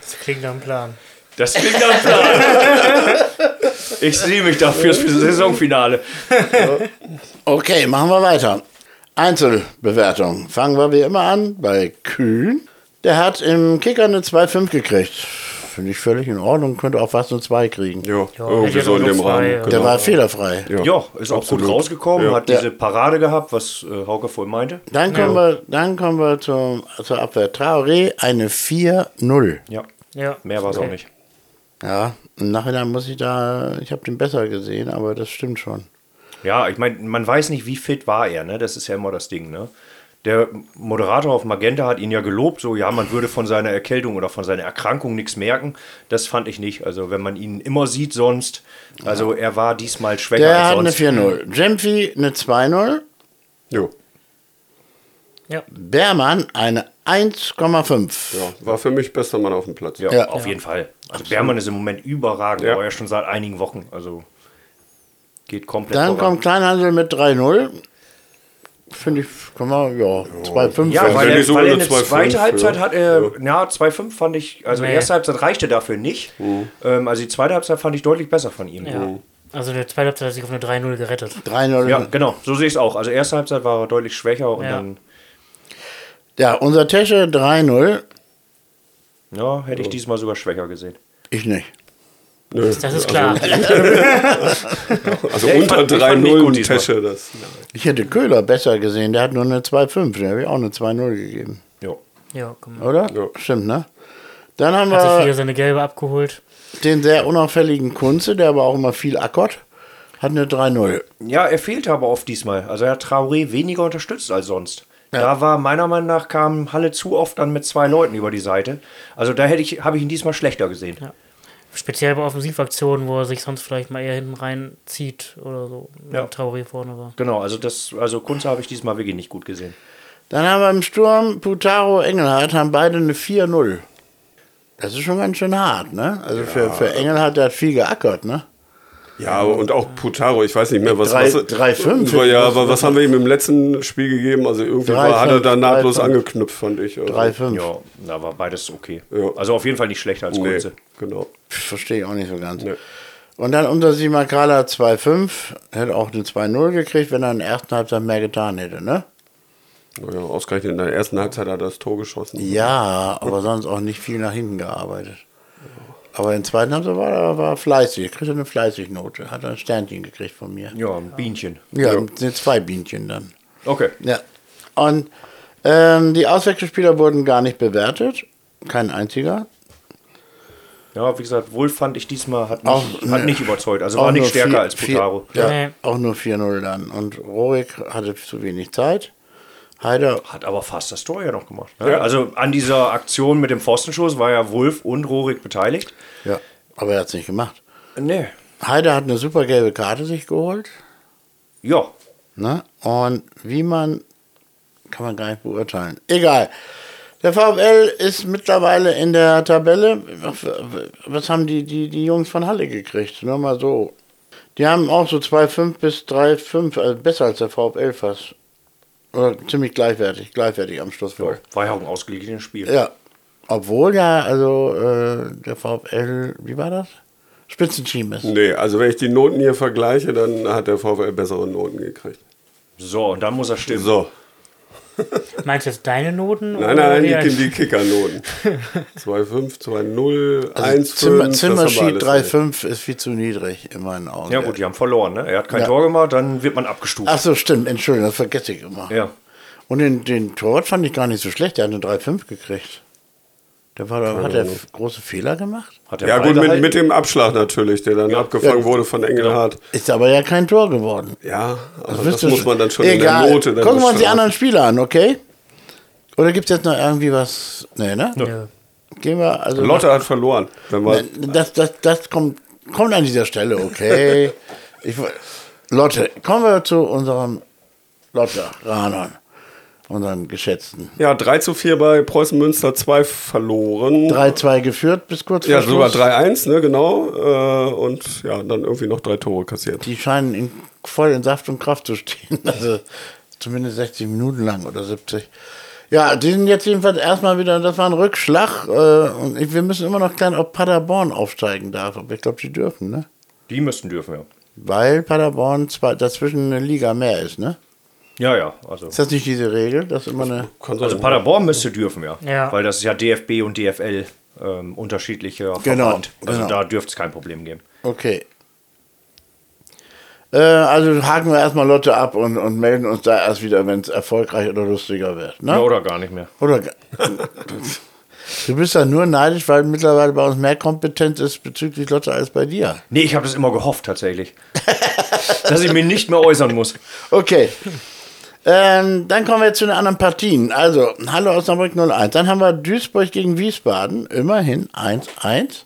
Das klingt nach einem Plan. Das klingt nach einem Plan. Ich sehe mich da fürs Saisonfinale. Okay, machen wir weiter. Einzelbewertung. Fangen wir wie immer an bei Kühn. Der hat im Kicker eine 2,5 gekriegt. Finde ich völlig in Ordnung. Könnte auch fast eine 2 kriegen. Ja, irgendwie so in dem Rahmen. Der war fehlerfrei. Ja, ist auch gut rausgekommen, Ja. hat diese Parade gehabt, was äh, Hauke vorhin meinte. Dann kommen wir, dann kommen wir zum, zur Abwehr. Traoré eine 4-0. Ja, Ja. mehr war es auch nicht. Ja, im Nachhinein muss ich da, ich habe den besser gesehen, aber das stimmt schon. Ja, ich meine, man weiß nicht, wie fit war er, ne? Das ist ja immer das Ding, ne? Der Moderator auf Magenta hat ihn ja gelobt, so ja, man würde von seiner Erkältung oder von seiner Erkrankung nichts merken. Das fand ich nicht. Also wenn man ihn immer sieht sonst, also er war diesmal schwächer Der als hat eine sonst. 4-0. Jemphi eine 2-0. Jo. Ja. Bermann eine 1,5. Ja, war für mich bester Mann auf dem Platz. Ja, Ja. auf jeden Fall. Also Bermann ist im Moment überragend, Ja. aber ja schon seit einigen Wochen. Also geht komplett Dann voran. kommt Kleinhandel mit 3-0. Finde ich, kann man, ja, 2,5. Ja, weil die er, so weil er eine eine 2,5, zweite Halbzeit ja. hat er, ja, 2,5 fand ich, also Nee. erste Halbzeit reichte dafür nicht. Ähm, also die zweite Halbzeit fand ich deutlich besser von ihm. ja. Also der zweite Halbzeit hat sich auf eine 3-0 gerettet. 3-0. Ja, genau, so sehe ich es auch. Also erste Halbzeit war er deutlich schwächer und Ja. dann Ja, unser Tesche 3-0. ja, hätte ich diesmal sogar schwächer gesehen. Ich nicht. Nö. Das ist klar. Also Ja, ich unter fand- ich fand mich 3-0 gut diesmal. Tesche. Das, Ich hätte Köhler besser gesehen. Der hat nur eine 2,5. Der habe ich auch eine 2-0 gegeben. Ja. ja, komm. Oder? Ja. Stimmt, ne? Dann haben Hat sich wir wieder seine gelbe abgeholt. den sehr unauffälligen Kunze, der aber auch immer viel ackert. Hat eine 3-0. Ja, er fehlte aber oft diesmal. Also er hat Traoré weniger unterstützt als sonst. Da war meiner Meinung nach kam Halle zu oft dann mit zwei Leuten über die Seite. Also da hätte ich, habe ich ihn diesmal schlechter gesehen. Speziell bei Offensivaktionen, wo er sich sonst vielleicht mal eher hinten reinzieht oder so. Ja. Ja. Traoré vorne war. Genau, also das, also Kunze habe ich diesmal wirklich nicht gut gesehen. Dann haben wir im Sturm Putaro, Engelhardt, haben beide eine 4-0. Das ist schon ganz schön hart, ne? Also für, für Engelhardt, der hat viel geackert, ne? Ja, und auch Putaro, ich weiß nicht mehr, was. Drei- was drei, fünf. Ja, aber was haben wir ihm im letzten Spiel gegeben? Also irgendwie Drei, war, hat er da nahtlos drei, angeknüpft, fand ich. Also, 3-5. Ja, da war beides okay. Ja. Also auf jeden Fall nicht schlechter als Nee, genau. Verstehe ich auch nicht so ganz. Nee. Und dann unter Simakala 2-5. Hätte auch eine 2-0 gekriegt, wenn er in der ersten Halbzeit mehr getan hätte, ne? Ja, ausgerechnet in der ersten Halbzeit hat er das Tor geschossen. Ja, aber sonst auch nicht viel nach hinten gearbeitet. Aber in der zweiten Halbzeit war er war fleißig. Kriegte eine Fleißig-Note. Hat er ein Sternchen gekriegt von mir. Ja, ein Bienchen. Ja, sind zwei Bienchen dann. Okay. Ja. Und ähm, die Auswechselspieler wurden gar nicht bewertet. Kein einziger. Ja, wie gesagt, Wolf fand ich diesmal hat nicht, Auch, hat ne. nicht überzeugt. Also Auch war nicht stärker vier- als Putaro. Vier, ja, Nee. auch nur 4-0 dann. Und Rohig hatte zu wenig Zeit. Heider, Hat aber fast das Tor ja noch gemacht. Ne? Also an dieser Aktion mit dem Pfostenschuss war ja Wolf und Rorik beteiligt. ja, aber er hat es nicht gemacht. Nee. Heider hat eine super gelbe Karte sich geholt. Ja. Ne? Und wie man, kann man gar nicht beurteilen. Egal. Der VfL ist mittlerweile in der Tabelle. Was haben die, die, die Jungs von Halle gekriegt? Nur mal so. Die haben auch so 2,5 bis 3,5, also besser als der VfL fast. Oder ziemlich gleichwertig, gleichwertig am Schluss wohl. War ja auch ein ausgeglichenes Spiel. Ja. Obwohl ja, also äh, der VfL, wie war das? Spitzenteam ist. Nee, also wenn ich die Noten hier vergleiche, dann hat der VfL bessere Noten gekriegt. So, und dann muss er stimmen. So. Meinst du jetzt deine Noten? Nein, oder nein, die, die- die Kickernoten. 2,5, 2,0, Also 1,5. Zimmer, das Zimmerschied haben wir alles 3,5 ist viel zu niedrig in meinen Augen. Ja gut, die haben verloren. Ne? Er hat kein Ja. Tor gemacht, dann wird man abgestuft. Ach so, stimmt, Entschuldigung, das vergesse ich immer. Ja. Und den, den Torwart fand ich gar nicht so schlecht, der hat eine 3,5 gekriegt. Der war, da- hat er große Fehler gemacht? Hat Ja gut, mit, mit dem Abschlag natürlich, der dann Ja. abgefangen Ja. wurde von Engelhardt. Ist aber ja kein Tor geworden. Ja, aber das, ihr muss man dann schon Egal. in der Note dann Gucken wir uns die anderen Spieler an, okay? Oder gibt es jetzt noch irgendwie was? Nee, ne? Ja. Gehen wir, also. Lotte hat verloren. Wenn wir, Das, das, das kommt, kommt an dieser Stelle, okay? ich, Lotte, kommen wir zu unserem Lotte, Ranon, unseren geschätzten. ja, 3 zu 4 bei Preußen Münster 2 verloren. 3-2 geführt bis kurz ja, vor sogar Schluss. 3-1, ne, genau. Äh, und ja, dann irgendwie noch drei Tore kassiert. Die scheinen in, voll in Saft und Kraft zu stehen. Also zumindest 60 Minuten lang oder 70. Ja, die sind jetzt jedenfalls erstmal wieder, das war ein Rückschlag. Äh, und ich, wir müssen immer noch klären, ob Paderborn aufsteigen darf. Aber ich glaube, die dürfen, ne? Die müssten dürfen, ja. Weil Paderborn zwar dazwischen eine Liga mehr ist, ne? Ja, ja. Also, Ist das nicht diese Regel, dass immer eine. Also. Paderborn müsste dürfen, ja. Ja. Weil das ist ja DFB und DFL ähm, unterschiedliche Genau, Verband. Also genau. da dürfte es kein Problem geben. Okay. Äh, also haken wir erstmal Lotte ab und, und melden uns da erst wieder, wenn es erfolgreich oder lustiger wird. Ne? Ja, oder gar nicht mehr. Oder du bist ja nur neidisch, weil mittlerweile bei uns mehr Kompetenz ist bezüglich Lotte als bei dir. Nee, ich habe das immer gehofft tatsächlich. dass ich mich nicht mehr äußern muss. Okay. Ähm, dann kommen wir jetzt zu den anderen Partien. Also, Halle Osnabrück 01. Dann haben wir Duisburg gegen Wiesbaden. Immerhin 1-1.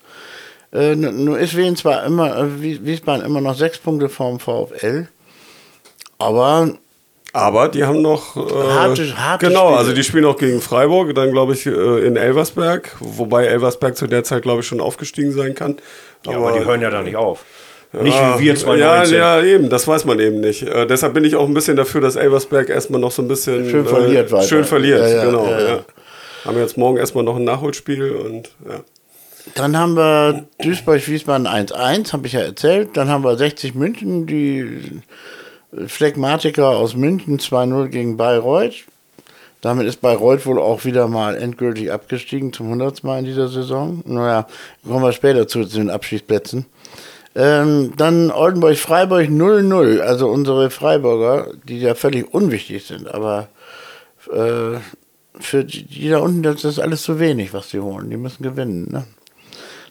Äh, nu- nur ist Wien zwar immer, äh, Wies- Wiesbaden immer noch sechs Punkte vom VfL. Aber Aber die haben noch. Äh, Harte- harte genau, Spiele. also die spielen auch gegen Freiburg, dann glaube ich äh, in Elversberg, wobei Elversberg zu der Zeit glaube ich schon aufgestiegen sein kann. Ja, aber die hören ja da nicht auf. Nicht Ah, wie wir 2019. Ja, ja, eben, das weiß man eben nicht. Äh, deshalb bin ich auch ein bisschen dafür, dass Elversberg erstmal noch so ein bisschen Schön verliert äh, weiter. Schön verliert, Ja, ja, genau. ja, Ja, ja. Haben jetzt morgen erstmal noch ein Nachholspiel und ja. Dann haben wir Duisburg-Wiesbaden 1-1, habe ich ja erzählt. Dann haben wir 60 München, die Phlegmatiker aus München 2-0 gegen Bayreuth. Damit ist Bayreuth wohl auch wieder mal endgültig abgestiegen zum 100. Mal in dieser Saison. Naja, kommen wir später zu, zu den Abschießplätzen. Ähm, dann Oldenburg-Freiburg 0-0. Also unsere Freiburger, die ja völlig unwichtig sind, aber äh, für die, die da unten, das ist alles zu wenig, was die holen. Die müssen gewinnen. Ne?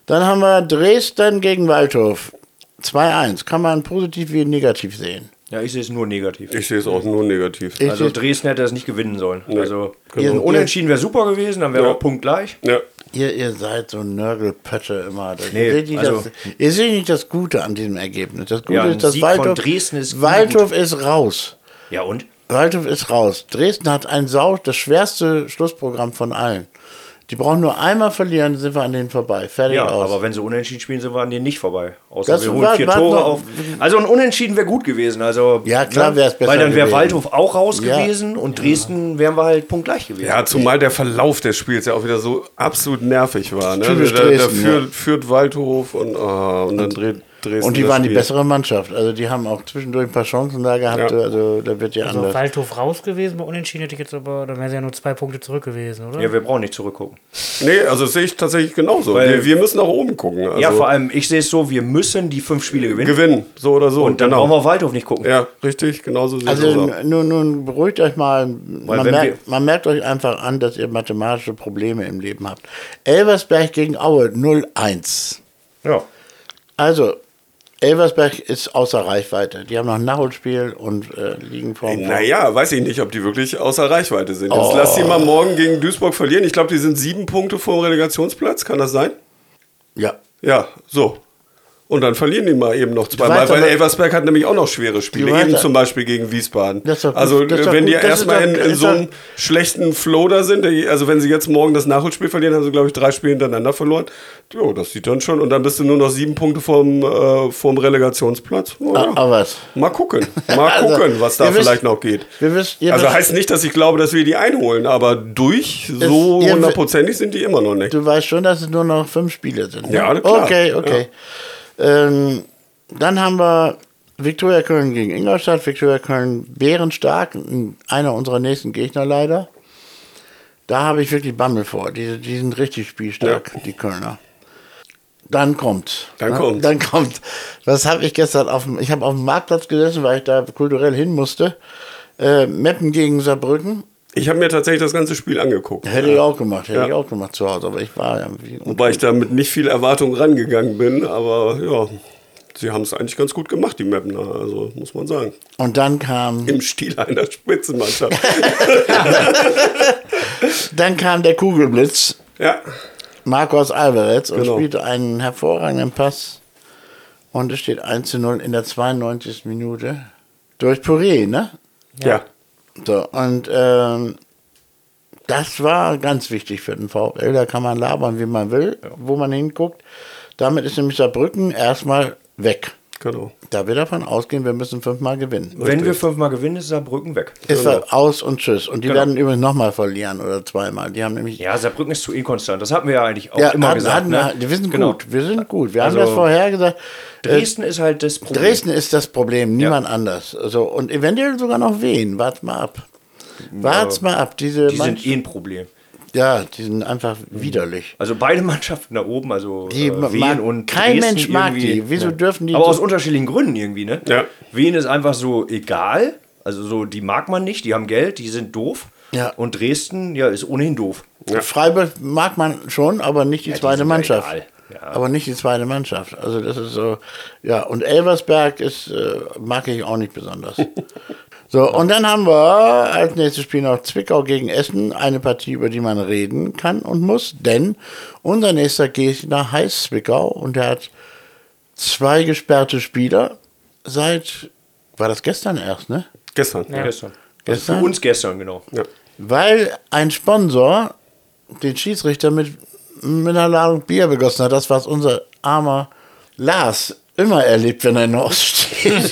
Dann haben wir Dresden gegen Waldhof. 2-1. Kann man positiv wie negativ sehen. Ja, ich sehe es nur negativ. Ich sehe es auch nur negativ. Ich also Dresden hätte das nicht gewinnen sollen. Also Ihr- ein Unentschieden wäre super gewesen, dann wäre Ja. auch Punkt gleich. Ja. Ihr, ihr seid so Nörgelpötte immer. Das, Nee, ihr, seht nicht also- das, ihr seht nicht das Gute an diesem Ergebnis. Das Gute Ja, ein ist, dass Sieg Waldhof, Dresden ist Waldhof ist raus. Ja und? Waldhof ist raus. Dresden hat ein Sau, das schwerste Schlussprogramm von allen. Die brauchen nur einmal verlieren, dann sind wir an denen vorbei. Fertig Ja, aus. aber wenn sie unentschieden spielen, sind wir an denen nicht vorbei. Außer Das wir holen war- vier war Tore noch- auf. Also ein Unentschieden wäre gut gewesen. Also, Ja, klar ne? wär's besser Weil dann wäre. Waldhof auch raus Ja. gewesen und Dresden wären wir halt punktgleich gewesen. Ja, zumal der Verlauf des Spiels ja auch wieder so absolut nervig war. Ne? Da, da Dresden, führt, ja. führt Waldhof und, ah, und dann dreht Dresden. Und die waren die Spiel. bessere Mannschaft. Also die haben auch zwischendurch ein paar Chancen da gehabt. Ja. Also da wird ja Also anders. Waldhof raus gewesen, bei Unentschieden hätte ich jetzt aber, dann wären sie ja nur zwei Punkte zurück gewesen, oder? Ja, wir brauchen nicht zurückgucken. Nee, also sehe ich tatsächlich genauso. Weil- wir, wir müssen nach oben gucken. Also ja, vor allem, ich sehe es so, wir müssen die fünf Spiele gewinnen. gewinnen, so oder so. Und dann genau. brauchen wir auf Waldhof nicht gucken. Ja, richtig, genauso sieht es Also aus. nun, nun beruhigt euch mal. Man merkt, man merkt euch einfach an, dass ihr mathematische Probleme im Leben habt. Elversberg gegen Aue 0-1. Ja. Also, Elversberg ist außer Reichweite. Die haben noch ein Nachholspiel und äh, liegen vor Naja, weiß ich nicht, ob die wirklich außer Reichweite sind. Jetzt Oh. lass die mal morgen gegen Duisburg verlieren. Ich glaube, die sind sieben Punkte vor dem Relegationsplatz. Kann das sein? Ja. Ja, so. Und dann verlieren die mal eben noch zweimal, weil Elversberg hat nämlich auch noch schwere Spiele, eben ja- zum Beispiel gegen Wiesbaden. Also wenn die das erstmal in, in so einem schlechten Flow da sind, also wenn sie jetzt morgen das Nachholspiel verlieren, haben sie glaube ich drei Spiele hintereinander verloren. Jo, das sieht dann schon. Und dann bist du nur noch sieben Punkte vom, äh, vom Relegationsplatz. Oh, ja. aber? Mal gucken, mal Also, gucken, was da wisst- vielleicht noch geht. Wisst, Also wisst, heißt nicht, dass ich glaube, dass wir die einholen, aber durch so hundertprozentig sind die immer noch nicht. du weißt schon, dass es nur noch fünf Spiele sind. ne? Ja, klar. Okay, okay. Ähm, dann haben wir Viktoria Köln gegen Ingolstadt. Viktoria Köln bärenstark. Einer unserer nächsten Gegner leider. Da habe ich wirklich Bammel vor. Die, die sind richtig spielstark, die Kölner. Dann kommt. Dann ne? kommt. Dann kommt. Was habe ich gestern auf dem. Ich habe auf dem Marktplatz gesessen, weil ich da kulturell hin musste. Äh, Meppen gegen Saarbrücken. Ich habe mir tatsächlich das ganze Spiel angeguckt. Hätte ich auch gemacht, hätte Ja. ich auch gemacht zu Hause, aber ich war irgendwie. Wobei ich da mit nicht viel Erwartung rangegangen bin, aber ja, sie haben es eigentlich ganz gut gemacht, die Mapner, also muss man sagen. Und dann kam, Im Stil einer Spitzenmannschaft. dann kam der Kugelblitz, ja, Marcos Alvarez, und Genau. spielte einen hervorragenden Pass. Und es steht 1 zu 0 in der 92. Minute. Durch Poirier, ne? ja. So, und ähm, das war ganz wichtig für den VfL. Da kann man labern, wie man will, wo man hinguckt. Damit ist nämlich Saarbrücken erstmal weg. Genau. Da wir davon ausgehen, wir müssen fünfmal gewinnen. Wenn wir fünfmal gewinnen, ist Saarbrücken weg. Ist war aus und tschüss. Und die Genau. werden übrigens nochmal verlieren oder zweimal. Die haben nämlich. Ja, Saarbrücken ist zu inkonstant. Das hatten wir ja eigentlich auch Ja, immer hatten- gesagt. hatten ne? wir, sind Genau. gut. Wir sind gut. Wir Also, haben das vorher gesagt. Äh, Dresden ist halt das Problem. Dresden ist das Problem, niemand anders. Also, und eventuell sogar noch wen. Wart mal ab. Wart's mal ab. Diese Die sind eh ein Problem. Ja, die sind einfach widerlich. Also beide Mannschaften da oben, also Die äh, Wien und kein Dresden Mensch mag irgendwie- die. Wieso dürfen die Aber so- aus unterschiedlichen Gründen irgendwie, ne? Ja. Wien ist einfach so egal. Also so, die mag man nicht, die haben Geld, die sind doof. Ja. Und Dresden, ja, ist ohnehin doof. Freiburg mag man schon, aber nicht die Ja, die zweite ja Mannschaft. egal. Ja. Aber nicht die zweite Mannschaft. Also das ist so, ja. Und Elversberg ist, äh, mag ich auch nicht besonders. so, und dann haben wir als nächstes Spiel noch Zwickau gegen Essen. Eine Partie, über die man reden kann und muss. Denn unser nächster Gegner heißt Zwickau und er hat zwei gesperrte Spieler seit, war das gestern erst, ne? Gestern. Ja. Gestern. Gestern? Für uns gestern, genau. Ja. Weil ein Sponsor den Schiedsrichter mit, mit einer Ladung Bier begossen hat. Das, was unser armer Lars immer erlebt, wenn er in Ost steht.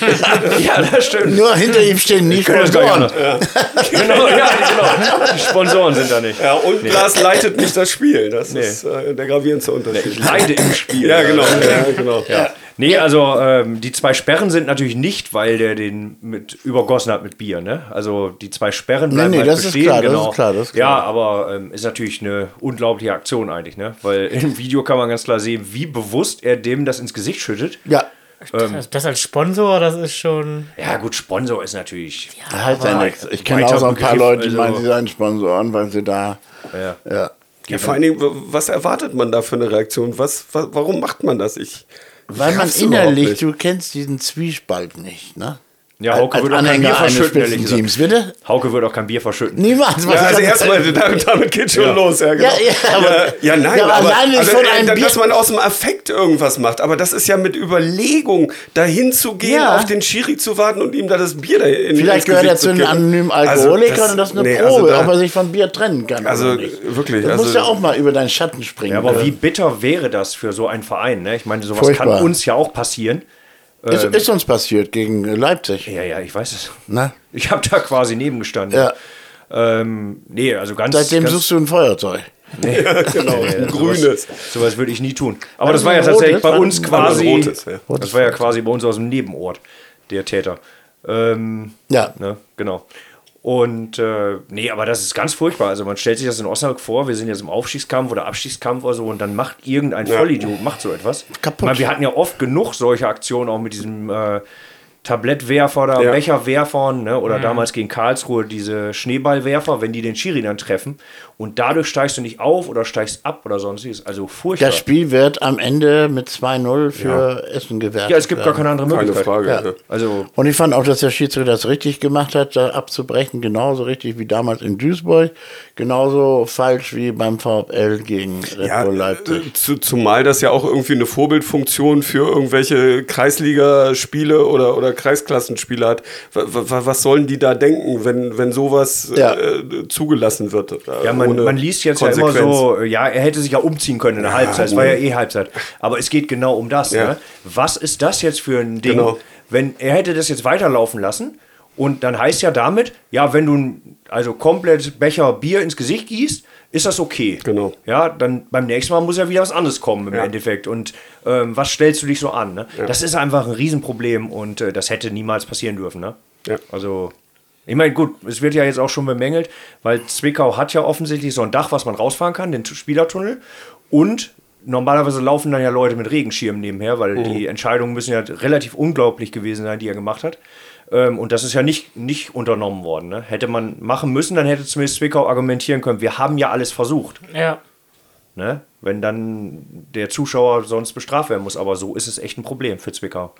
Ja, das stimmt. Nur hinter ihm stehen nie Sponsoren. nicht genau, ja, genau. Die Sponsoren sind da nicht. Ja, und Lars leitet nicht das Spiel. Das ist äh, der gravierendste Unterschied. Ich leide im Spiel. Ja, genau. Ja, genau. Ja. Nee, also ähm, die zwei Sperren sind natürlich nicht, weil der den mit übergossen hat mit Bier, ne? Also die zwei Sperren bleiben nee, halt das ist bestehen, klar, das genau. ist klar, das ist Ja, klar. aber ähm, ist natürlich eine unglaubliche Aktion eigentlich, ne? Weil im Video kann man ganz klar sehen, wie bewusst er dem das ins Gesicht schüttet. Ja. Das, das als Sponsor, das ist schon. Ja, gut, Sponsor ist natürlich. Da heißt ja nichts. Ich kenne auch so ein paar Begriff, Leute, die also- meinen, sie seien Sponsoren, weil sie da. Ja. Ja. Ja, vor allen Dingen, was erwartet man da für eine Reaktion? Was, wa- warum macht man das? Ich, Weil man innerlich, du kennst diesen Zwiespalt nicht, ne? Ja, Hauke als würde auch kein Bier verschütten, ehrlich gesagt. Spitzenteams, bitte? Hauke würde auch kein Bier verschütten. Niemals. Ja, also erstmal, damit, damit geht schon los. Ja, genau. Ja, ja, aber- ja, ja, nein, Ja, aber aber, alleine also, von äh, einem da- Bier- dass man aus dem Affekt irgendwas macht. Aber das ist ja mit Überlegung, dahin zu gehen, Ja. auf den Schiri zu warten und ihm da das Bier da in Vielleicht gehört er zu einem kippen. anonymen Also Alkoholiker und das ist eine nee, Probe, also da- ob er sich von Bier trennen kann. Also, oder nicht. wirklich, Du also- musst ja auch mal über deinen Schatten springen. Ja, aber Äh, wie bitter wäre das für so einen Verein? Ne? Ich meine, sowas Furchtbar. kann uns ja auch passieren. Ist, ist uns passiert gegen Leipzig. Ja, ja, ich weiß es. Ne? Ich habe da quasi nebengestanden. Ja. Ähm, nee, also ganz. Seitdem ganz, suchst du ein Feuerzeug. genau, ein grünes. Sowas würde ich nie tun. Aber War das war ja tatsächlich rotes? bei uns quasi. rotes, ja. Das war ja quasi bei uns aus dem Nebenort, der Täter. Ähm, Ja. Ne, genau. Und äh, nee, aber das ist ganz furchtbar. Also man stellt sich das in Osnabrück vor, wir sind jetzt im Aufstiegskampf oder Abstiegskampf oder so und dann macht irgendein Vollidiot macht so etwas. Kaputt. Meine, wir hatten ja oft genug solche Aktionen, auch mit diesem äh, Tablettwerfer oder Ja. Becherwerfern, ne? oder damals gegen Karlsruhe diese Schneeballwerfer, wenn die den Schiri dann treffen und dadurch steigst du nicht auf oder steigst ab oder sonstiges. Also furchtbar. Das Spiel wird am Ende mit 2-0 für Essen gewertet. ja, es gibt gar werden. keine andere Keine Möglichkeit. Frage. Ja. Ja. Also Und ich fand auch, dass der Schiedsrichter das richtig gemacht hat, da abzubrechen. Genauso richtig wie damals in Duisburg. Genauso falsch wie beim VfL gegen Red Ja, Bull Leipzig. äh, zu, zumal das ja auch irgendwie eine Vorbildfunktion für irgendwelche Kreisligaspiele oder, oder Kreisklassenspiele hat. Wa- wa- Was sollen die da denken, wenn, wenn sowas Ja. äh, zugelassen wird? äh, Ja, man, ohne man liest jetzt ja immer so, ja, er hätte sich ja umziehen können in der Halbzeit. Es war ja eh Halbzeit. Aber es geht genau um das. Ja. Ne? Was ist das jetzt für ein Ding? Genau. Wenn er hätte das jetzt weiterlaufen lassen und dann heißt ja damit, ja, wenn du ein- also komplett Becher Bier ins Gesicht gießt, ist das okay. Genau. Ja, dann beim nächsten Mal muss ja wieder was anderes kommen im Ja. Endeffekt. Und ähm, was stellst du dich so an? Ne? Das ist einfach ein Riesenproblem und äh, das hätte niemals passieren dürfen. Ne? Ja. Also, ich meine, gut, es wird ja jetzt auch schon bemängelt, weil Zwickau hat ja offensichtlich so ein Dach, was man rausfahren kann, den Spielertunnel. Und normalerweise laufen dann ja Leute mit Regenschirmen nebenher, weil Mhm. die Entscheidungen müssen ja relativ unglaublich gewesen sein, die er gemacht hat. Ähm, und das ist ja nicht, nicht unternommen worden. Ne? Hätte man machen müssen, dann hätte zumindest Zwickau argumentieren können, wir haben ja alles versucht. Ja. Ne? Wenn dann der Zuschauer sonst bestraft werden muss. Aber so ist es echt ein Problem für Zwickau.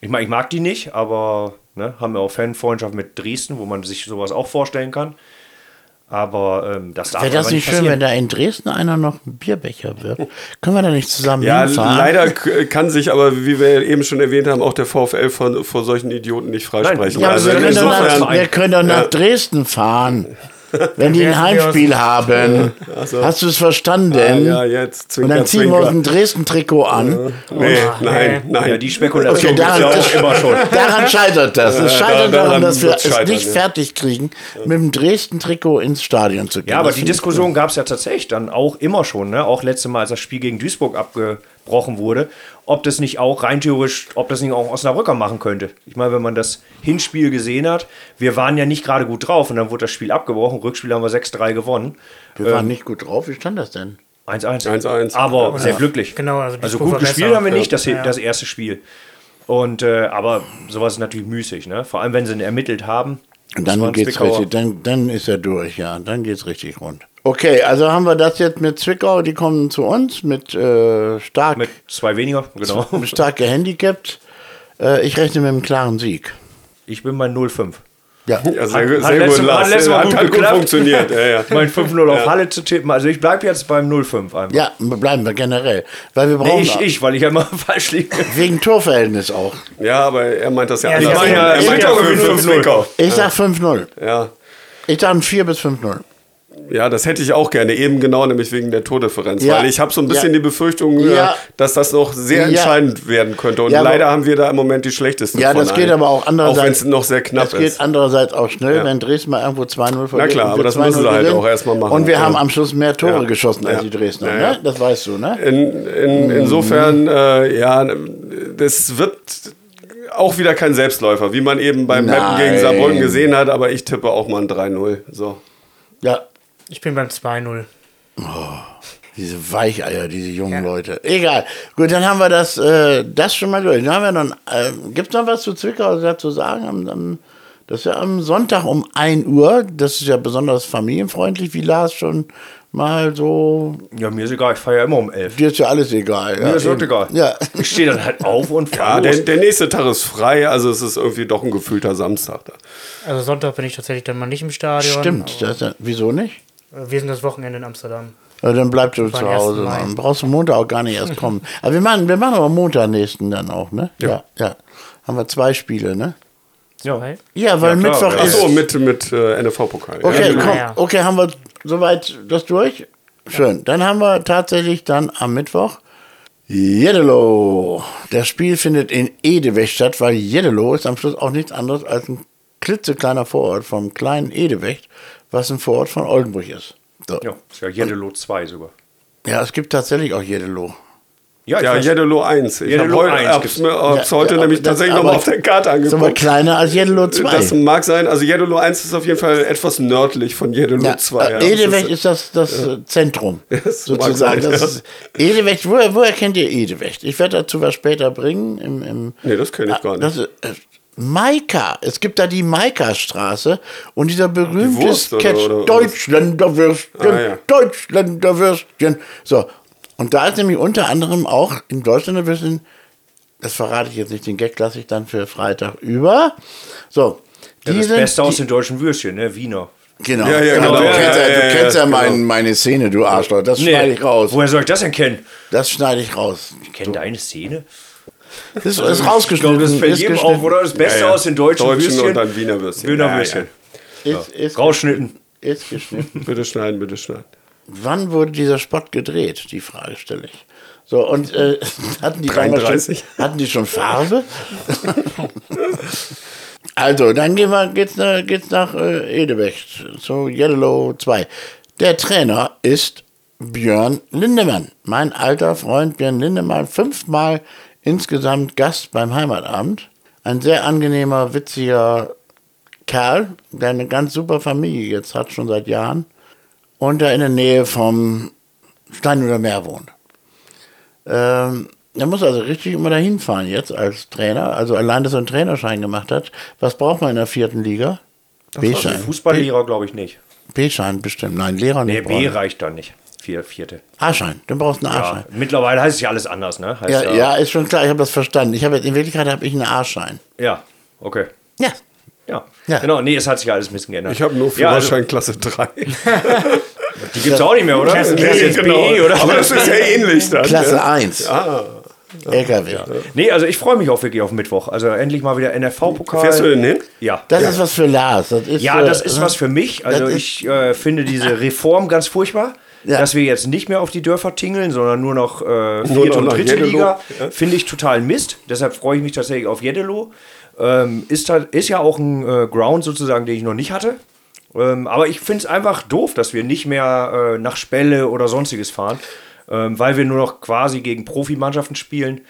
Ich meine, ich mag die nicht, aber ne, haben wir auch Fanfreundschaft mit Dresden, wo man sich sowas auch vorstellen kann. Aber ähm, das darf Wäre das nicht schön, passieren. wenn da in Dresden einer noch ein Bierbecher wird? Können wir da nicht zusammen Ja, hinfahren? leider kann sich aber, wie wir eben schon erwähnt haben, auch der VfL von, vor solchen Idioten nicht freisprechen. Ja, aber also wir, können insofern, nach, wir können doch nach Dresden fahren. Wenn die ein Ja, Heimspiel haben. Hast du es verstanden? Ah, ja, jetzt Und dann Zwinker, ziehen wir uns ein Zwinker. Dresden-Trikot an. Nee, nein, nein. Ja, die Spekulation Okay, ja daran, auch immer schon. daran scheitert das. Es scheitert daran daran, dass wir es nicht ja. fertig kriegen, mit dem Dresden-Trikot ins Stadion zu gehen. Ja, aber Das die Diskussion gab es ja tatsächlich dann auch immer schon, ne? Auch letzte Mal, als das Spiel gegen Duisburg abgebrochen wurde, ob das nicht auch rein theoretisch, ob das nicht auch Osnabrücker machen könnte. Ich meine, wenn man das Hinspiel gesehen hat, wir waren ja nicht gerade gut drauf und dann wurde das Spiel abgebrochen. Rückspiel haben wir 6-3 gewonnen. Wir waren nicht gut drauf. Wie stand das denn? 1-1. 1-1. Aber sehr glücklich. Genau, also also gut gespielt haben wir nicht, das, Ja. das erste Spiel. Und äh, aber sowas ist natürlich müßig, ne? Vor allem wenn sie ihn ermittelt haben. Dann geht's richtig, dann, dann ist er durch, ja. Dann geht's richtig rund. Okay, also haben wir das jetzt mit Zwickau, die kommen zu uns mit äh, stark, Mit zwei weniger, genau. stark gehandicapt. Äh, ich rechne mit einem klaren Sieg. Ich bin bei 0-5. Ja. Ja, sehr, Hat- gut- hat sehr letztes gut, Mal- hat Mal Hat, gut hat gut funktioniert. Ja, ja. Mein 5-0 auf Halle zu tippen. Also ich bleibe jetzt beim 0-5 einfach. ja, bleiben wir generell. Weil wir Nee, brauchen ich, ich, weil ich ja immer falsch liege. wegen Torverhältnis auch. ja, aber er meint das ja Ja, anders. ich meine ja- er meint ja ja für 5-0. Zwickau. Ich sag 5-0. Ja. Ich sag ein 4 bis 5-0. Ja, das hätte ich auch gerne, eben genau, nämlich wegen der Tordifferenz. Ja. Weil ich habe so ein bisschen Ja. die Befürchtung, äh, Ja. dass das noch sehr entscheidend werden könnte. Und leider haben wir da im Moment die schlechtesten Ja, das geht allen. aber auch andererseits. Auch wenn es noch sehr knapp geht ist. andererseits auch schnell, wenn Dresden mal irgendwo 2-0 verliert. klar, und wir aber das 2-0 müssen sie halt auch erstmal machen. Und wir haben am Schluss mehr Tore geschossen als die Dresdner, ne? Das weißt du, ne? In, in, insofern, äh, ja, das wird auch wieder kein Selbstläufer, wie man eben beim Mappen gegen. Saarbrücken gesehen hat, aber ich tippe auch mal ein 3-0. So. Ja. Ich bin beim 2-0. Diese Weicheier, diese jungen Leute. Egal. Gut, dann haben wir das, äh, das schon mal durch. Dann haben wir dann, äh, gibt es noch was zu Zwickau dazu sagen? Am, am, das ist ja am Sonntag um 1 Uhr. Das ist ja besonders familienfreundlich, wie Lars schon mal so. Ja, mir ist egal, ich feiere ja immer um 11. Dir ist ja alles egal. Mir ja, ist wirklich egal. Ja. Ich stehe dann halt auf und Ja, fahre der, los. der nächste Tag ist frei, also es ist irgendwie doch ein gefühlter Samstag da. Also Sonntag bin ich tatsächlich dann mal nicht im Stadion. Stimmt. Das, ist ja- wieso nicht? Äh, Wir sind das Wochenende in Amsterdam. Ja, dann bleibst du zu Hause. 1. Mai. Dann brauchst du Montag auch gar nicht erst kommen. Aber wir machen, wir machen aber Montag nächsten dann auch, ne? Ja. ja. Haben wir zwei Spiele, ne? Ja. Weil- Ja, weil Ja, Mittwoch ja. ist. Achso, mit, mit äh, NFV-Pokal. Okay, ja, genau. komm, ja. okay, haben wir soweit das durch? Schön. Dann haben wir tatsächlich dann am Mittwoch Jeddelo. Das Spiel findet in Edewecht statt, weil Jeddelo ist am Schluss auch nichts anderes als ein klitzekleiner Vorort vom kleinen Edewecht, was ein Vorort von Oldenburg ist. So. Ja, ist ja Jeddelo 2 sogar. Ja, es gibt tatsächlich auch Jeddelo. Ja, Ja, Jeddelo 1. Ich habe heute, 1 hab's gibt's. mir, hab's Ja, heute ja, nämlich tatsächlich nochmal auf der Karte Ist aber angeguckt. kleiner als Jeddelo 2. Das mag sein. Also Jeddelo 1 ist auf jeden Fall etwas nördlich von Jeddelo Ja, 2. Ja, äh, Edewecht ist das, das äh, Zentrum, Das sozusagen. sein, das ist, Edewecht, woher, woher kennt ihr Edewecht? Ich werde dazu was später bringen. Im, im, Nee, das kenn ich gar nicht. Das ist, äh, Maika, es gibt da die Maika-Straße und dieser berühmte Wurst oder- Sketch oder- oder- Deutschländerwürstchen, Ah, ja. Deutschländerwürstchen. So, und da ist nämlich unter anderem auch im Deutschländerwürstchen, das verrate ich jetzt nicht, den Gag lasse ich dann für Freitag über. So, Ja, die das sind- Beste aus die- den deutschen Würstchen, ne? Wiener. Genau, Ja, ja, genau. genau. Du Ja, kennst ja, ja, du kennst ja, ja, mein, genau. meine Szene, du Arschloch. Das schneide ich raus. Woher soll ich das denn kennen? Das schneide ich raus. Ich kenne deine Szene. Das ist, ist Ich glaube, rausgeschnitten. das fällt ist jedem auf, oder? Das Beste Ja, ja. aus den deutschen, Deutschen Würstchen. und dann Wiener Würstchen. Wiener Ja, Würstchen. Ist, ist, Rausschnitten. ist geschnitten. Bitte schneiden, bitte schneiden. Wann wurde dieser Spot gedreht? Die Frage stelle ich. So, und äh, hatten, die damals 33. Schon, hatten die schon Farbe? also, dann gehen wir, geht's, nach- geht's nach äh, Edewecht zu Yellow 2. Der Trainer ist Björn Lindemann. Mein alter Freund Björn Lindemann, fünfmal insgesamt Gast beim Heimatabend. Ein sehr angenehmer, witziger Kerl, der eine ganz super Familie jetzt hat, schon seit Jahren. Und der in der Nähe vom Stein oder Meer wohnt. Ähm, er muss also richtig immer dahin fahren jetzt als Trainer. Also allein, dass er einen Trainerschein gemacht hat. Was braucht man in der vierten Liga? B-Schein. Fußballlehrer glaube ich nicht. B-Schein bestimmt. Nein, Lehrer Nee, nicht. B brauchen. reicht dann nicht. Vier, vierte. A-Schein. Du brauchst einen Ja, A-Schein. mittlerweile heißt es ja alles anders, ne? Heißt Ja, ja, ist schon klar. Ich habe das verstanden. Ich habe jetzt in Wirklichkeit habe ich einen A-Schein. Ja, okay. Ja. Ja. Ja. Genau, nee, es hat sich ja alles ein bisschen geändert. Ich habe nur Ja, also, Führerschein Klasse 3. die gibt es auch nicht mehr, oder? Das ist jetzt BE, oder? Aber das ist ja ähnlich dann. Klasse ja. 1. Ah. LKW. Nee, also ich freue mich auch wirklich auf Mittwoch. Also endlich mal wieder NRV-Pokal. Fährst du denn hin? Ja. Das ist was für Lars. Das ist, Ja, das ist was für mich. Also das ich äh, finde diese Reform ganz furchtbar. Ja. Dass wir jetzt nicht mehr auf die Dörfer tingeln, sondern nur noch äh, vierte und dritte Jeddelo. Liga, finde ich total Mist. Deshalb freue ich mich tatsächlich auf Jeddelo. Ähm, ist, ist ja auch ein äh, Ground sozusagen, den ich noch nicht hatte. Ähm, aber ich finde es einfach doof, dass wir nicht mehr äh, nach Spelle oder sonstiges fahren, ähm, weil wir nur noch quasi gegen Profimannschaften spielen.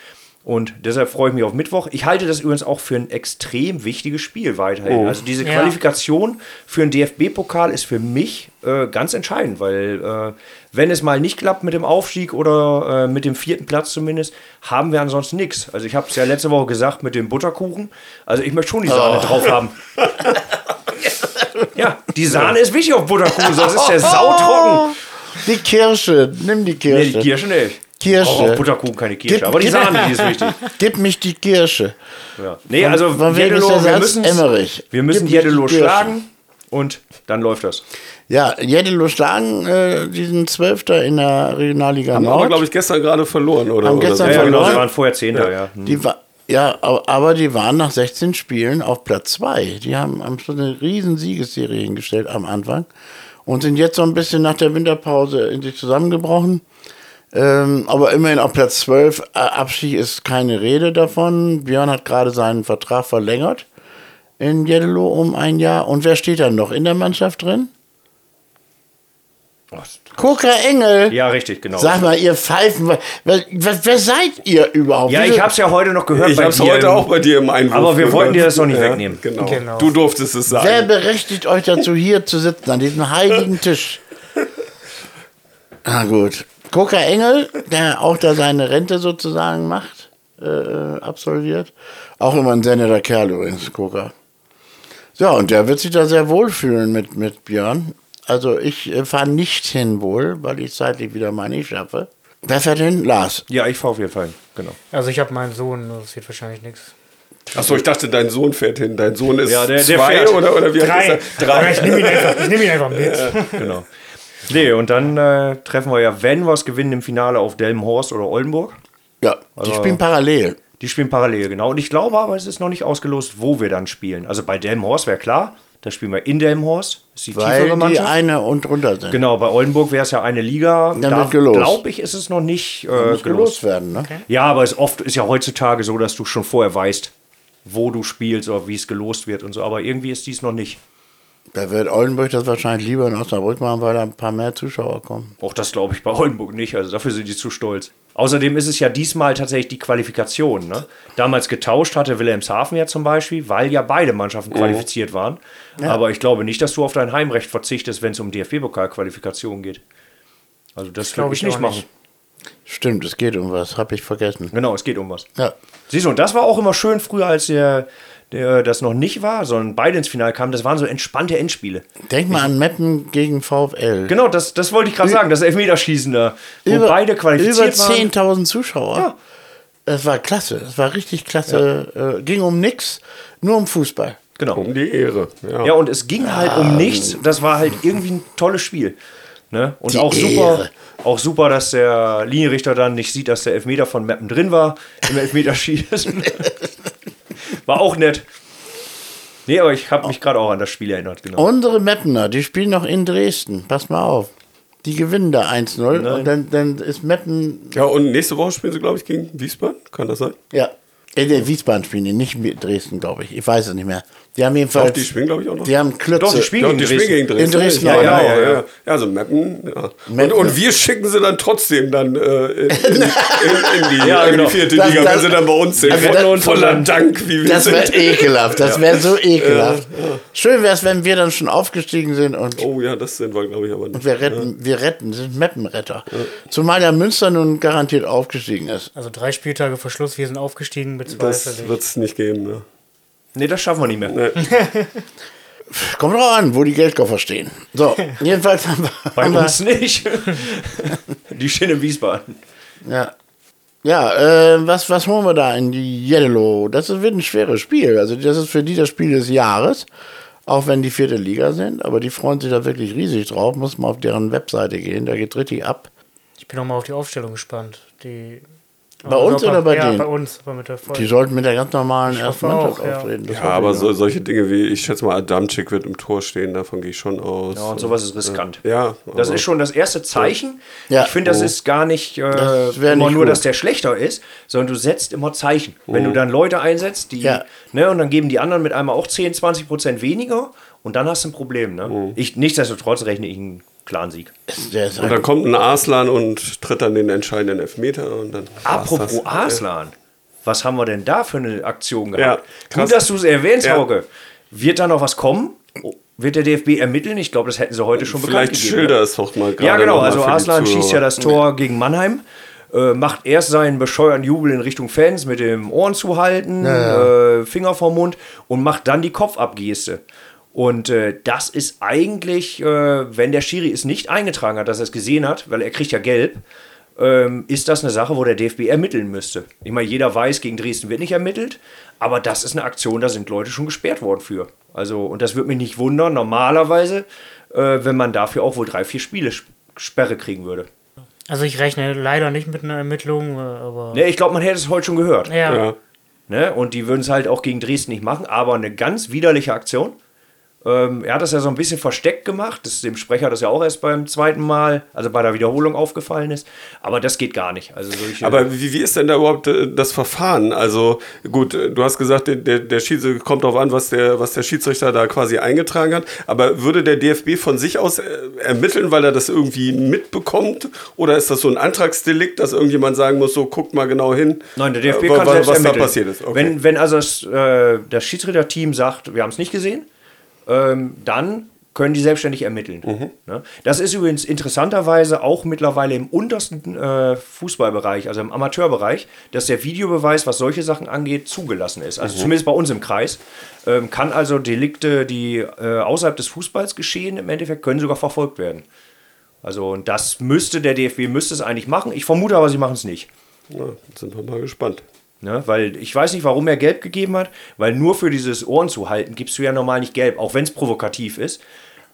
Und deshalb freue ich mich auf Mittwoch. Ich halte das übrigens auch für ein extrem wichtiges Spiel weiterhin. Also diese Ja. Qualifikation für einen DFB-Pokal ist für mich äh, ganz entscheidend, weil äh, wenn es mal nicht klappt mit dem Aufstieg oder äh, mit dem vierten Platz zumindest, haben wir ansonsten nichts. Also ich habe es ja letzte Woche gesagt mit dem Butterkuchen. Also ich möchte schon die Sahne drauf haben. ja, die Sahne ist wichtig auf Butterkuchen, sonst ist der sautrocken. Die Kirsche. Nimm die Nee, Kirsche. die Kirsche nicht. Kirsche. Auch Butterkuchen keine Kirsche, Gib- aber die Sahne, die ist wichtig. Gib mich die Kirsche. Ja. Nee, also von ist der wir Emmerich. wir müssen Gib die Kirsche. schlagen und dann läuft das. Ja, Jeddelo schlagen, äh, diesen Zwölfter in der Regionalliga Haben Nord. glaube ich, gestern gerade verloren, oder? Haben oder gestern so. Ja, ja, genau, verloren? sie waren vorher Zehnter, ja. Hm. Die war, ja, aber aber die waren nach 16 Spielen auf Platz 2. Die haben am Schluss eine riesen Siegesserie hingestellt am Anfang und sind jetzt so ein bisschen nach der Winterpause in sich zusammengebrochen. Ähm, aber immerhin auf Platz 12. Äh, Abstieg ist keine Rede davon. Björn hat gerade seinen Vertrag verlängert in Jeddelo um ein Jahr. Und wer steht dann noch in der Mannschaft drin? Koka Engel. Ja, richtig, genau. Sag mal, ihr Pfeifen, was, was, wer seid ihr überhaupt? Ja, ich hab's ja heute noch gehört Ich bei habe es dir heute im- auch bei dir im Einwurf. Aber wir wollten dir das doch nicht Ja, wegnehmen. Genau. Genau. Du durftest es sagen. Wer berechtigt euch dazu, hier zu sitzen, an diesem heiligen Tisch? Ah, gut. Koka Engel, der auch da seine Rente sozusagen macht, äh, absolviert. Auch immer ein sehr netter Kerl übrigens, Koka. Ja, und der wird sich da sehr wohlfühlen mit, mit Björn. Also ich äh, fahre nicht hin wohl, weil ich zeitlich wieder mal nicht schaffe. Wer fährt hin? Lars. Ja, ich fahre auf jeden Fall hin. Genau. Also ich habe meinen Sohn, das wird wahrscheinlich nichts. Achso, ich dachte, dein Sohn fährt hin. Dein Sohn ist Ja, der- der zwei fährt. oder, oder wie Drei. ist er? Aber ich nehme ihn, einfach- ich nehm ihn einfach mit. genau. Nee, und dann äh, treffen wir ja, wenn wir es gewinnen, im Finale auf Delmenhorst oder Oldenburg. Ja, die spielen parallel. Die spielen parallel, genau. Und ich glaube aber, es ist noch nicht ausgelost, wo wir dann spielen. Also bei Delmenhorst wäre klar, da spielen wir in Delmenhorst. Ist die Weil tiefere die Mannschaft. eine und drunter sind. Genau, bei Oldenburg wäre es ja eine Liga. Dann wird gelost. glaube ich, ist es noch nicht, äh, Muss gelost. gelost werden, ne? Ja, aber es oft ist ja heutzutage so, dass du schon vorher weißt, wo du spielst oder wie es gelost wird und so. Aber irgendwie ist dies noch nicht. Da wird Oldenburg das wahrscheinlich lieber in Osnabrück machen, weil da ein paar mehr Zuschauer kommen. Auch das glaube ich bei Oldenburg nicht. Also dafür sind die zu stolz. Außerdem ist es ja diesmal tatsächlich die Qualifikation. Ne? Damals getauscht hatte Wilhelmshaven ja zum Beispiel, weil ja beide Mannschaften qualifiziert waren. Aber ich glaube nicht, dass du auf dein Heimrecht verzichtest, wenn es um DFB-Pokal-Qualifikation geht. Also das glaub glaube ich ich nicht machen. nicht. Stimmt, es geht um was, hab ich vergessen. Genau, es geht um was. Ja. Siehst du, und das war auch immer schön früher, als der, der das noch nicht war, sondern beide ins Finale kamen. Das waren so entspannte Endspiele. Denk mal an Meppen gegen VfL. Genau, das, das wollte ich gerade sagen, das Elfmeterschießen da, wo über, beide qualifiziert über waren. 10.000 Zuschauer. Ja. Das war klasse, das war richtig klasse. Äh, ging um nix, nur um Fußball. Genau. Um die Ehre. Ja. Ja, und es ging halt um nichts. Das war halt irgendwie ein tolles Spiel. Ne? Und Die auch super, Ehre. auch super, dass der Linienrichter dann nicht sieht, dass der Elfmeter von Meppen drin war im Elfmeterschießen. war auch nett. Nee, aber ich habe mich gerade auch an das Spiel erinnert, genau. Unsere Meppener, die spielen noch in Dresden. Pass mal auf. Die gewinnen da 1-0 und dann, dann ist Meppen, ja, und nächste Woche spielen sie, glaube ich, gegen Wiesbaden. Kann das sein? ja, in der Wiesbaden spielen die, nicht mit Dresden, glaube ich. Ich weiß es nicht mehr. Die haben jedenfalls, Doch, die spielen, glaube ich, auch noch. die haben Klötze. Doch, die spielen Ja, gegen die Dresden. spielen gegen Dresden. In Dresden ja, ja, ja, ja, ja. ja. Ja, also Mappen. Ja. Und, Meppen. und wir schicken sie dann trotzdem dann äh, in, in, in, in, die, Ja, in genau. die vierte Das- Liga, das- wenn sie dann bei uns sind. Also Voller- das- voller Dank, wie wir Das sind. wäre ekelhaft, das wäre so ekelhaft. Schön wäre es, wenn wir dann schon aufgestiegen sind und Oh ja, das sind wir, glaube ich, aber nicht. wir retten, wir retten, sind Meppenretter. Zumal der Münster nun garantiert aufgestiegen ist. Also drei Spieltage vor Schluss, wir sind aufgestiegen mit zwei Das wird es nicht geben. Ne? Nee, das schaffen wir nicht mehr. Kommt drauf an, wo die Geldkoffer stehen. So, jedenfalls haben wir. Bei haben wir uns nicht. die stehen in Wiesbaden. ja, ja äh, was, was holen wir da in die Yellow? Das ist- wird ein schweres Spiel. Also, das ist für die das Spiel des Jahres. Auch wenn die vierte Liga sind. Aber die freuen sich da wirklich riesig drauf. Muss mal auf deren Webseite gehen. Da geht richtig ab. Ich bin auch mal auf die Aufstellung gespannt. Die, Bei uns oder bei ja, denen? bei uns, aber mit der Folge. Die sollten mit der ganz normalen ersten Mannschaft auch, ja. auftreten. Ja, hoffe aber so, solche Dinge wie, ich schätze mal, Adamczyk wird im Tor stehen, davon gehe ich schon aus. Ja, und sowas ist riskant. Ja, Das ist schon das erste Zeichen. Ja. Ich finde, das Oh. ist gar nicht äh, immer nicht nur, gut. dass der schlechter ist, sondern du setzt immer Zeichen. Wenn du dann Leute einsetzt, die, Ja. ne, und dann geben die anderen mit einmal auch 10, 20 Prozent weniger und dann hast du ein Problem. Ne? Ich, nichtsdestotrotz rechne ich einen klaren Sieg. Und dann kommt ein Arslan und tritt dann den entscheidenden Elfmeter und dann. Apropos das. Arslan, was haben wir denn da für eine Aktion Ja, gehabt? krass. Gut, dass du es erwähnst, Ja. Hauke. Wird da noch was kommen? Wird der DFB ermitteln? Ich glaube, das hätten sie heute schon Vielleicht bekannt gegeben. schilder ne? es doch mal gerade. Ja, genau. Also Arslan schießt ja das Tor gegen Mannheim. Äh, macht erst seinen bescheuerten Jubel in Richtung Fans mit dem Ohren zuhalten, Äh, Finger vom Mund und macht dann die Kopfabgeste. Und äh, das ist eigentlich, äh, wenn der Schiri es nicht eingetragen hat, dass er es gesehen hat, weil er kriegt ja gelb, ähm, ist das eine Sache, wo der DFB ermitteln müsste. Ich meine, jeder weiß, gegen Dresden wird nicht ermittelt, aber das ist eine Aktion, da sind Leute schon gesperrt worden für. Also, und das würde mich nicht wundern, normalerweise, äh, wenn man dafür auch wohl drei, vier Spiele Sp- Sperre kriegen würde. Also ich rechne leider nicht mit einer Ermittlung, äh, aber. Ne, ich glaube, man hätte es heute schon gehört. Ja. Ja. Ne? Und die würden es halt auch gegen Dresden nicht machen, aber eine ganz widerliche Aktion. Ähm, er hat das ja so ein bisschen versteckt gemacht. Das ist dem Sprecher das ja auch erst beim zweiten Mal, also bei der Wiederholung aufgefallen ist. Aber das geht gar nicht. Also Aber wie, wie ist denn da überhaupt äh, das Verfahren? Also gut, äh, du hast gesagt, der, der, Schiedsrichter kommt darauf an, was der, was der Schiedsrichter da quasi eingetragen hat. Aber würde der DFB von sich aus äh, ermitteln, weil er das irgendwie mitbekommt? Oder ist das so ein Antragsdelikt, dass irgendjemand sagen muss, so guckt mal genau hin, Nein, der DFB äh, kann wa- selbst was da ermitteln. passiert ist? Okay. Wenn, wenn also das, äh, das Schiedsrichterteam sagt, wir haben es nicht gesehen, ähm, dann können die selbstständig ermitteln. Ne? Das ist übrigens interessanterweise auch mittlerweile im untersten äh, Fußballbereich, also im Amateurbereich, dass der Videobeweis, was solche Sachen angeht, zugelassen ist. Also zumindest bei uns im Kreis. Ähm, kann also Delikte, die äh, außerhalb des Fußballs geschehen, im Endeffekt, können sogar verfolgt werden. Also und das müsste der DFB müsste es eigentlich machen. Ich vermute aber, sie machen es nicht. Ja, jetzt sind wir mal gespannt. Ne? Weil ich weiß nicht, warum er gelb gegeben hat, weil nur für dieses Ohren zu halten gibst du ja normal nicht gelb, auch wenn es provokativ ist.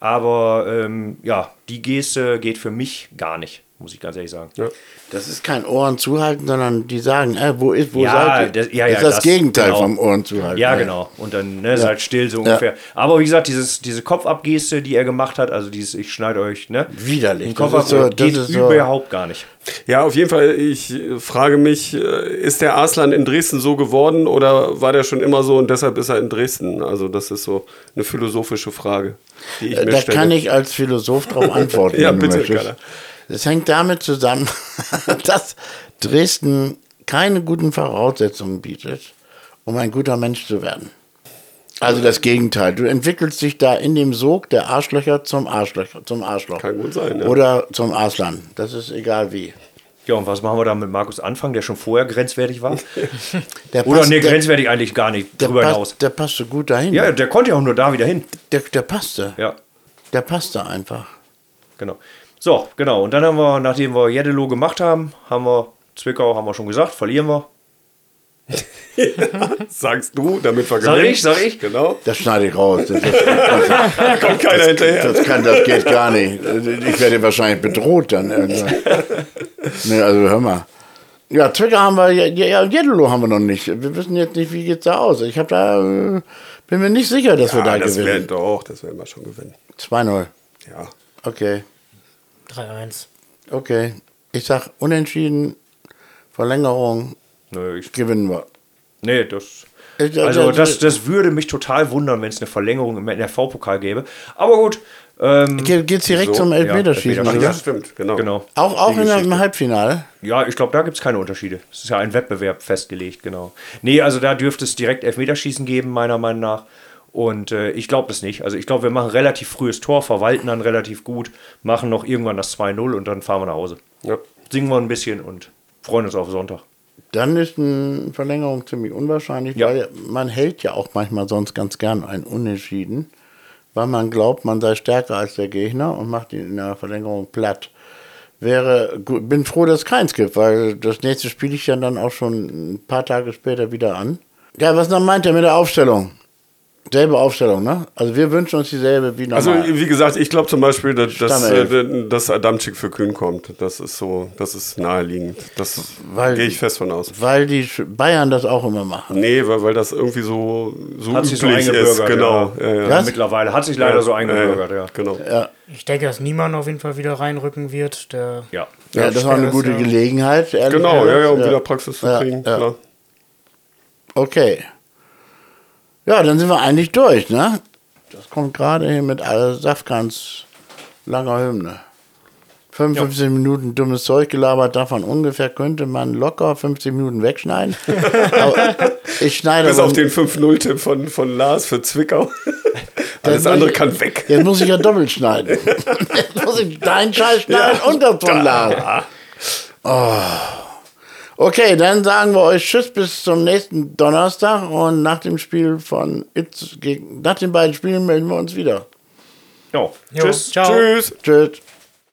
Aber ähm, ja, die Geste geht für mich gar nicht, muss ich ganz ehrlich sagen. Ja. Das ist kein Ohren zuhalten, sondern die sagen, äh, wo ist, wo Ja, seid ihr? das- ja, das ja, ist das, das- Gegenteil genau. vom Ohren zuhalten. Ja, genau. Und dann ne, ist halt still so ungefähr. Aber wie gesagt, dieses, diese Kopfabgeste, die er gemacht hat, also dieses, ich schneide euch, ne? Widerlich. Den Das Kopf ist so- das geht ist so- überhaupt gar nicht. Ja, auf jeden Fall, ich äh, frage mich, äh, ist der Arslan in Dresden so geworden oder war der schon immer so und deshalb ist er in Dresden? Also das ist so eine philosophische Frage, die ich mir Da stelle. kann ich als Philosoph darauf antworten. Ja, bitte, möchtest. Das hängt damit zusammen, dass Dresden keine guten Voraussetzungen bietet, um ein guter Mensch zu werden. Also das Gegenteil. Du entwickelst dich da in dem Sog der Arschlöcher zum Arschlöcher, zum Arschloch. Kann gut sein, ja. Oder zum Arslan. Das ist egal wie. Ja, und was machen wir da mit Markus Anfang, der schon vorher grenzwertig war? Der Oder passt- ne, der- grenzwertig eigentlich gar nicht drüber passt, hinaus. der passte gut dahin. Ja, der konnte ja auch nur da wieder hin. der, der passte. Ja, Der passte einfach. genau. So, genau. Und dann haben wir, nachdem wir Jeddelo gemacht haben, haben wir Zwickau, haben wir schon gesagt, verlieren wir. Sagst du, damit wir Sag gewinnen. ich, sag ich. Genau. Das schneide ich raus. Das, das, Da kommt keiner hinterher. das, kann, das geht gar nicht. Ich werde wahrscheinlich bedroht dann irgendwann. Nee, also hör mal. Ja, Zwickau haben wir, ja, ja, Jeddelo haben wir noch nicht. Wir wissen jetzt nicht, wie geht's da aus. Ich habe da, äh, bin mir nicht sicher, dass wir da Ja, das werden gewinnen. doch, das werden wir schon gewinnen. 2-0. Ja. Okay, 3-1. okay. Ich sag unentschieden, Verlängerung, Nö, ich, gewinnen wir. nee, das. Ich- Also das- das, würde mich total wundern, wenn es eine Verlängerung im NRV-Pokal gäbe. Aber gut, ähm, Ge- Geht's direkt So, zum ja, Elfmeterschießen, Elfmeterschießen. oder? Ja, stimmt, genau. genau. Auch, auch in im. Halbfinale. Ja, ich glaube, da gibt es keine Unterschiede. Es ist ja ein Wettbewerb festgelegt, genau. Nee, also da dürfte es direkt Elfmeterschießen geben, meiner Meinung nach. Und äh, ich glaube das nicht. Also ich glaube, wir machen relativ frühes Tor, verwalten dann relativ gut, machen noch irgendwann das 2-0 und dann fahren wir nach Hause. Ja. Singen wir ein bisschen und freuen uns auf Sonntag. Dann ist eine Verlängerung ziemlich unwahrscheinlich, Ja. weil man hält ja auch manchmal sonst ganz gern ein Unentschieden, weil man glaubt, man sei stärker als der Gegner und macht ihn in der Verlängerung platt. Wäre, bin froh, dass es keins gibt, weil das nächste spiele ich ja dann auch schon ein paar Tage später wieder an. Ja, was dann meint er mit der Aufstellung? Selbe Aufstellung, ne? Also wir wünschen uns dieselbe wie Also normal. wie gesagt, ich glaube zum Beispiel, dass, dass, äh, dass Adamczyk für Kühn kommt. Das ist so, das ist naheliegend. Das gehe ich fest von aus. weil die Bayern das auch immer machen. Nee, weil, weil das irgendwie so, so Hat sich so üblich ist. Genau. ja. Ja, ja. Mittlerweile hat sich leider so eingebürgert, ja. Genau. Ja, Ich denke, dass niemand auf jeden Fall wieder reinrücken wird. Der Ja. ja, das war eine gute. Gelegenheit. ehrlich Genau, ja, ja, um wieder Praxis zu Ja, kriegen. ja. Klar. Okay. Ja, dann sind wir eigentlich durch, ne? Das kommt gerade hier mit Safkans langer Hymne. 55 Minuten dummes Zeug gelabert, davon ungefähr könnte man locker 50 Minuten wegschneiden. Ich schneide Bis auf den 5-0-Tipp von, von Lars für Zwickau. Alles andere ich- kann weg. Jetzt muss ich ja doppelt schneiden. Jetzt muss ich deinen Scheiß schneiden und das von Lars. Oh. Okay, dann sagen wir euch Tschüss bis zum nächsten Donnerstag und nach dem Spiel von Itz gegen, nach den beiden Spielen melden wir uns wieder. Jo. Jo, Tschüss. Ciao. Tschüss. Tschüss.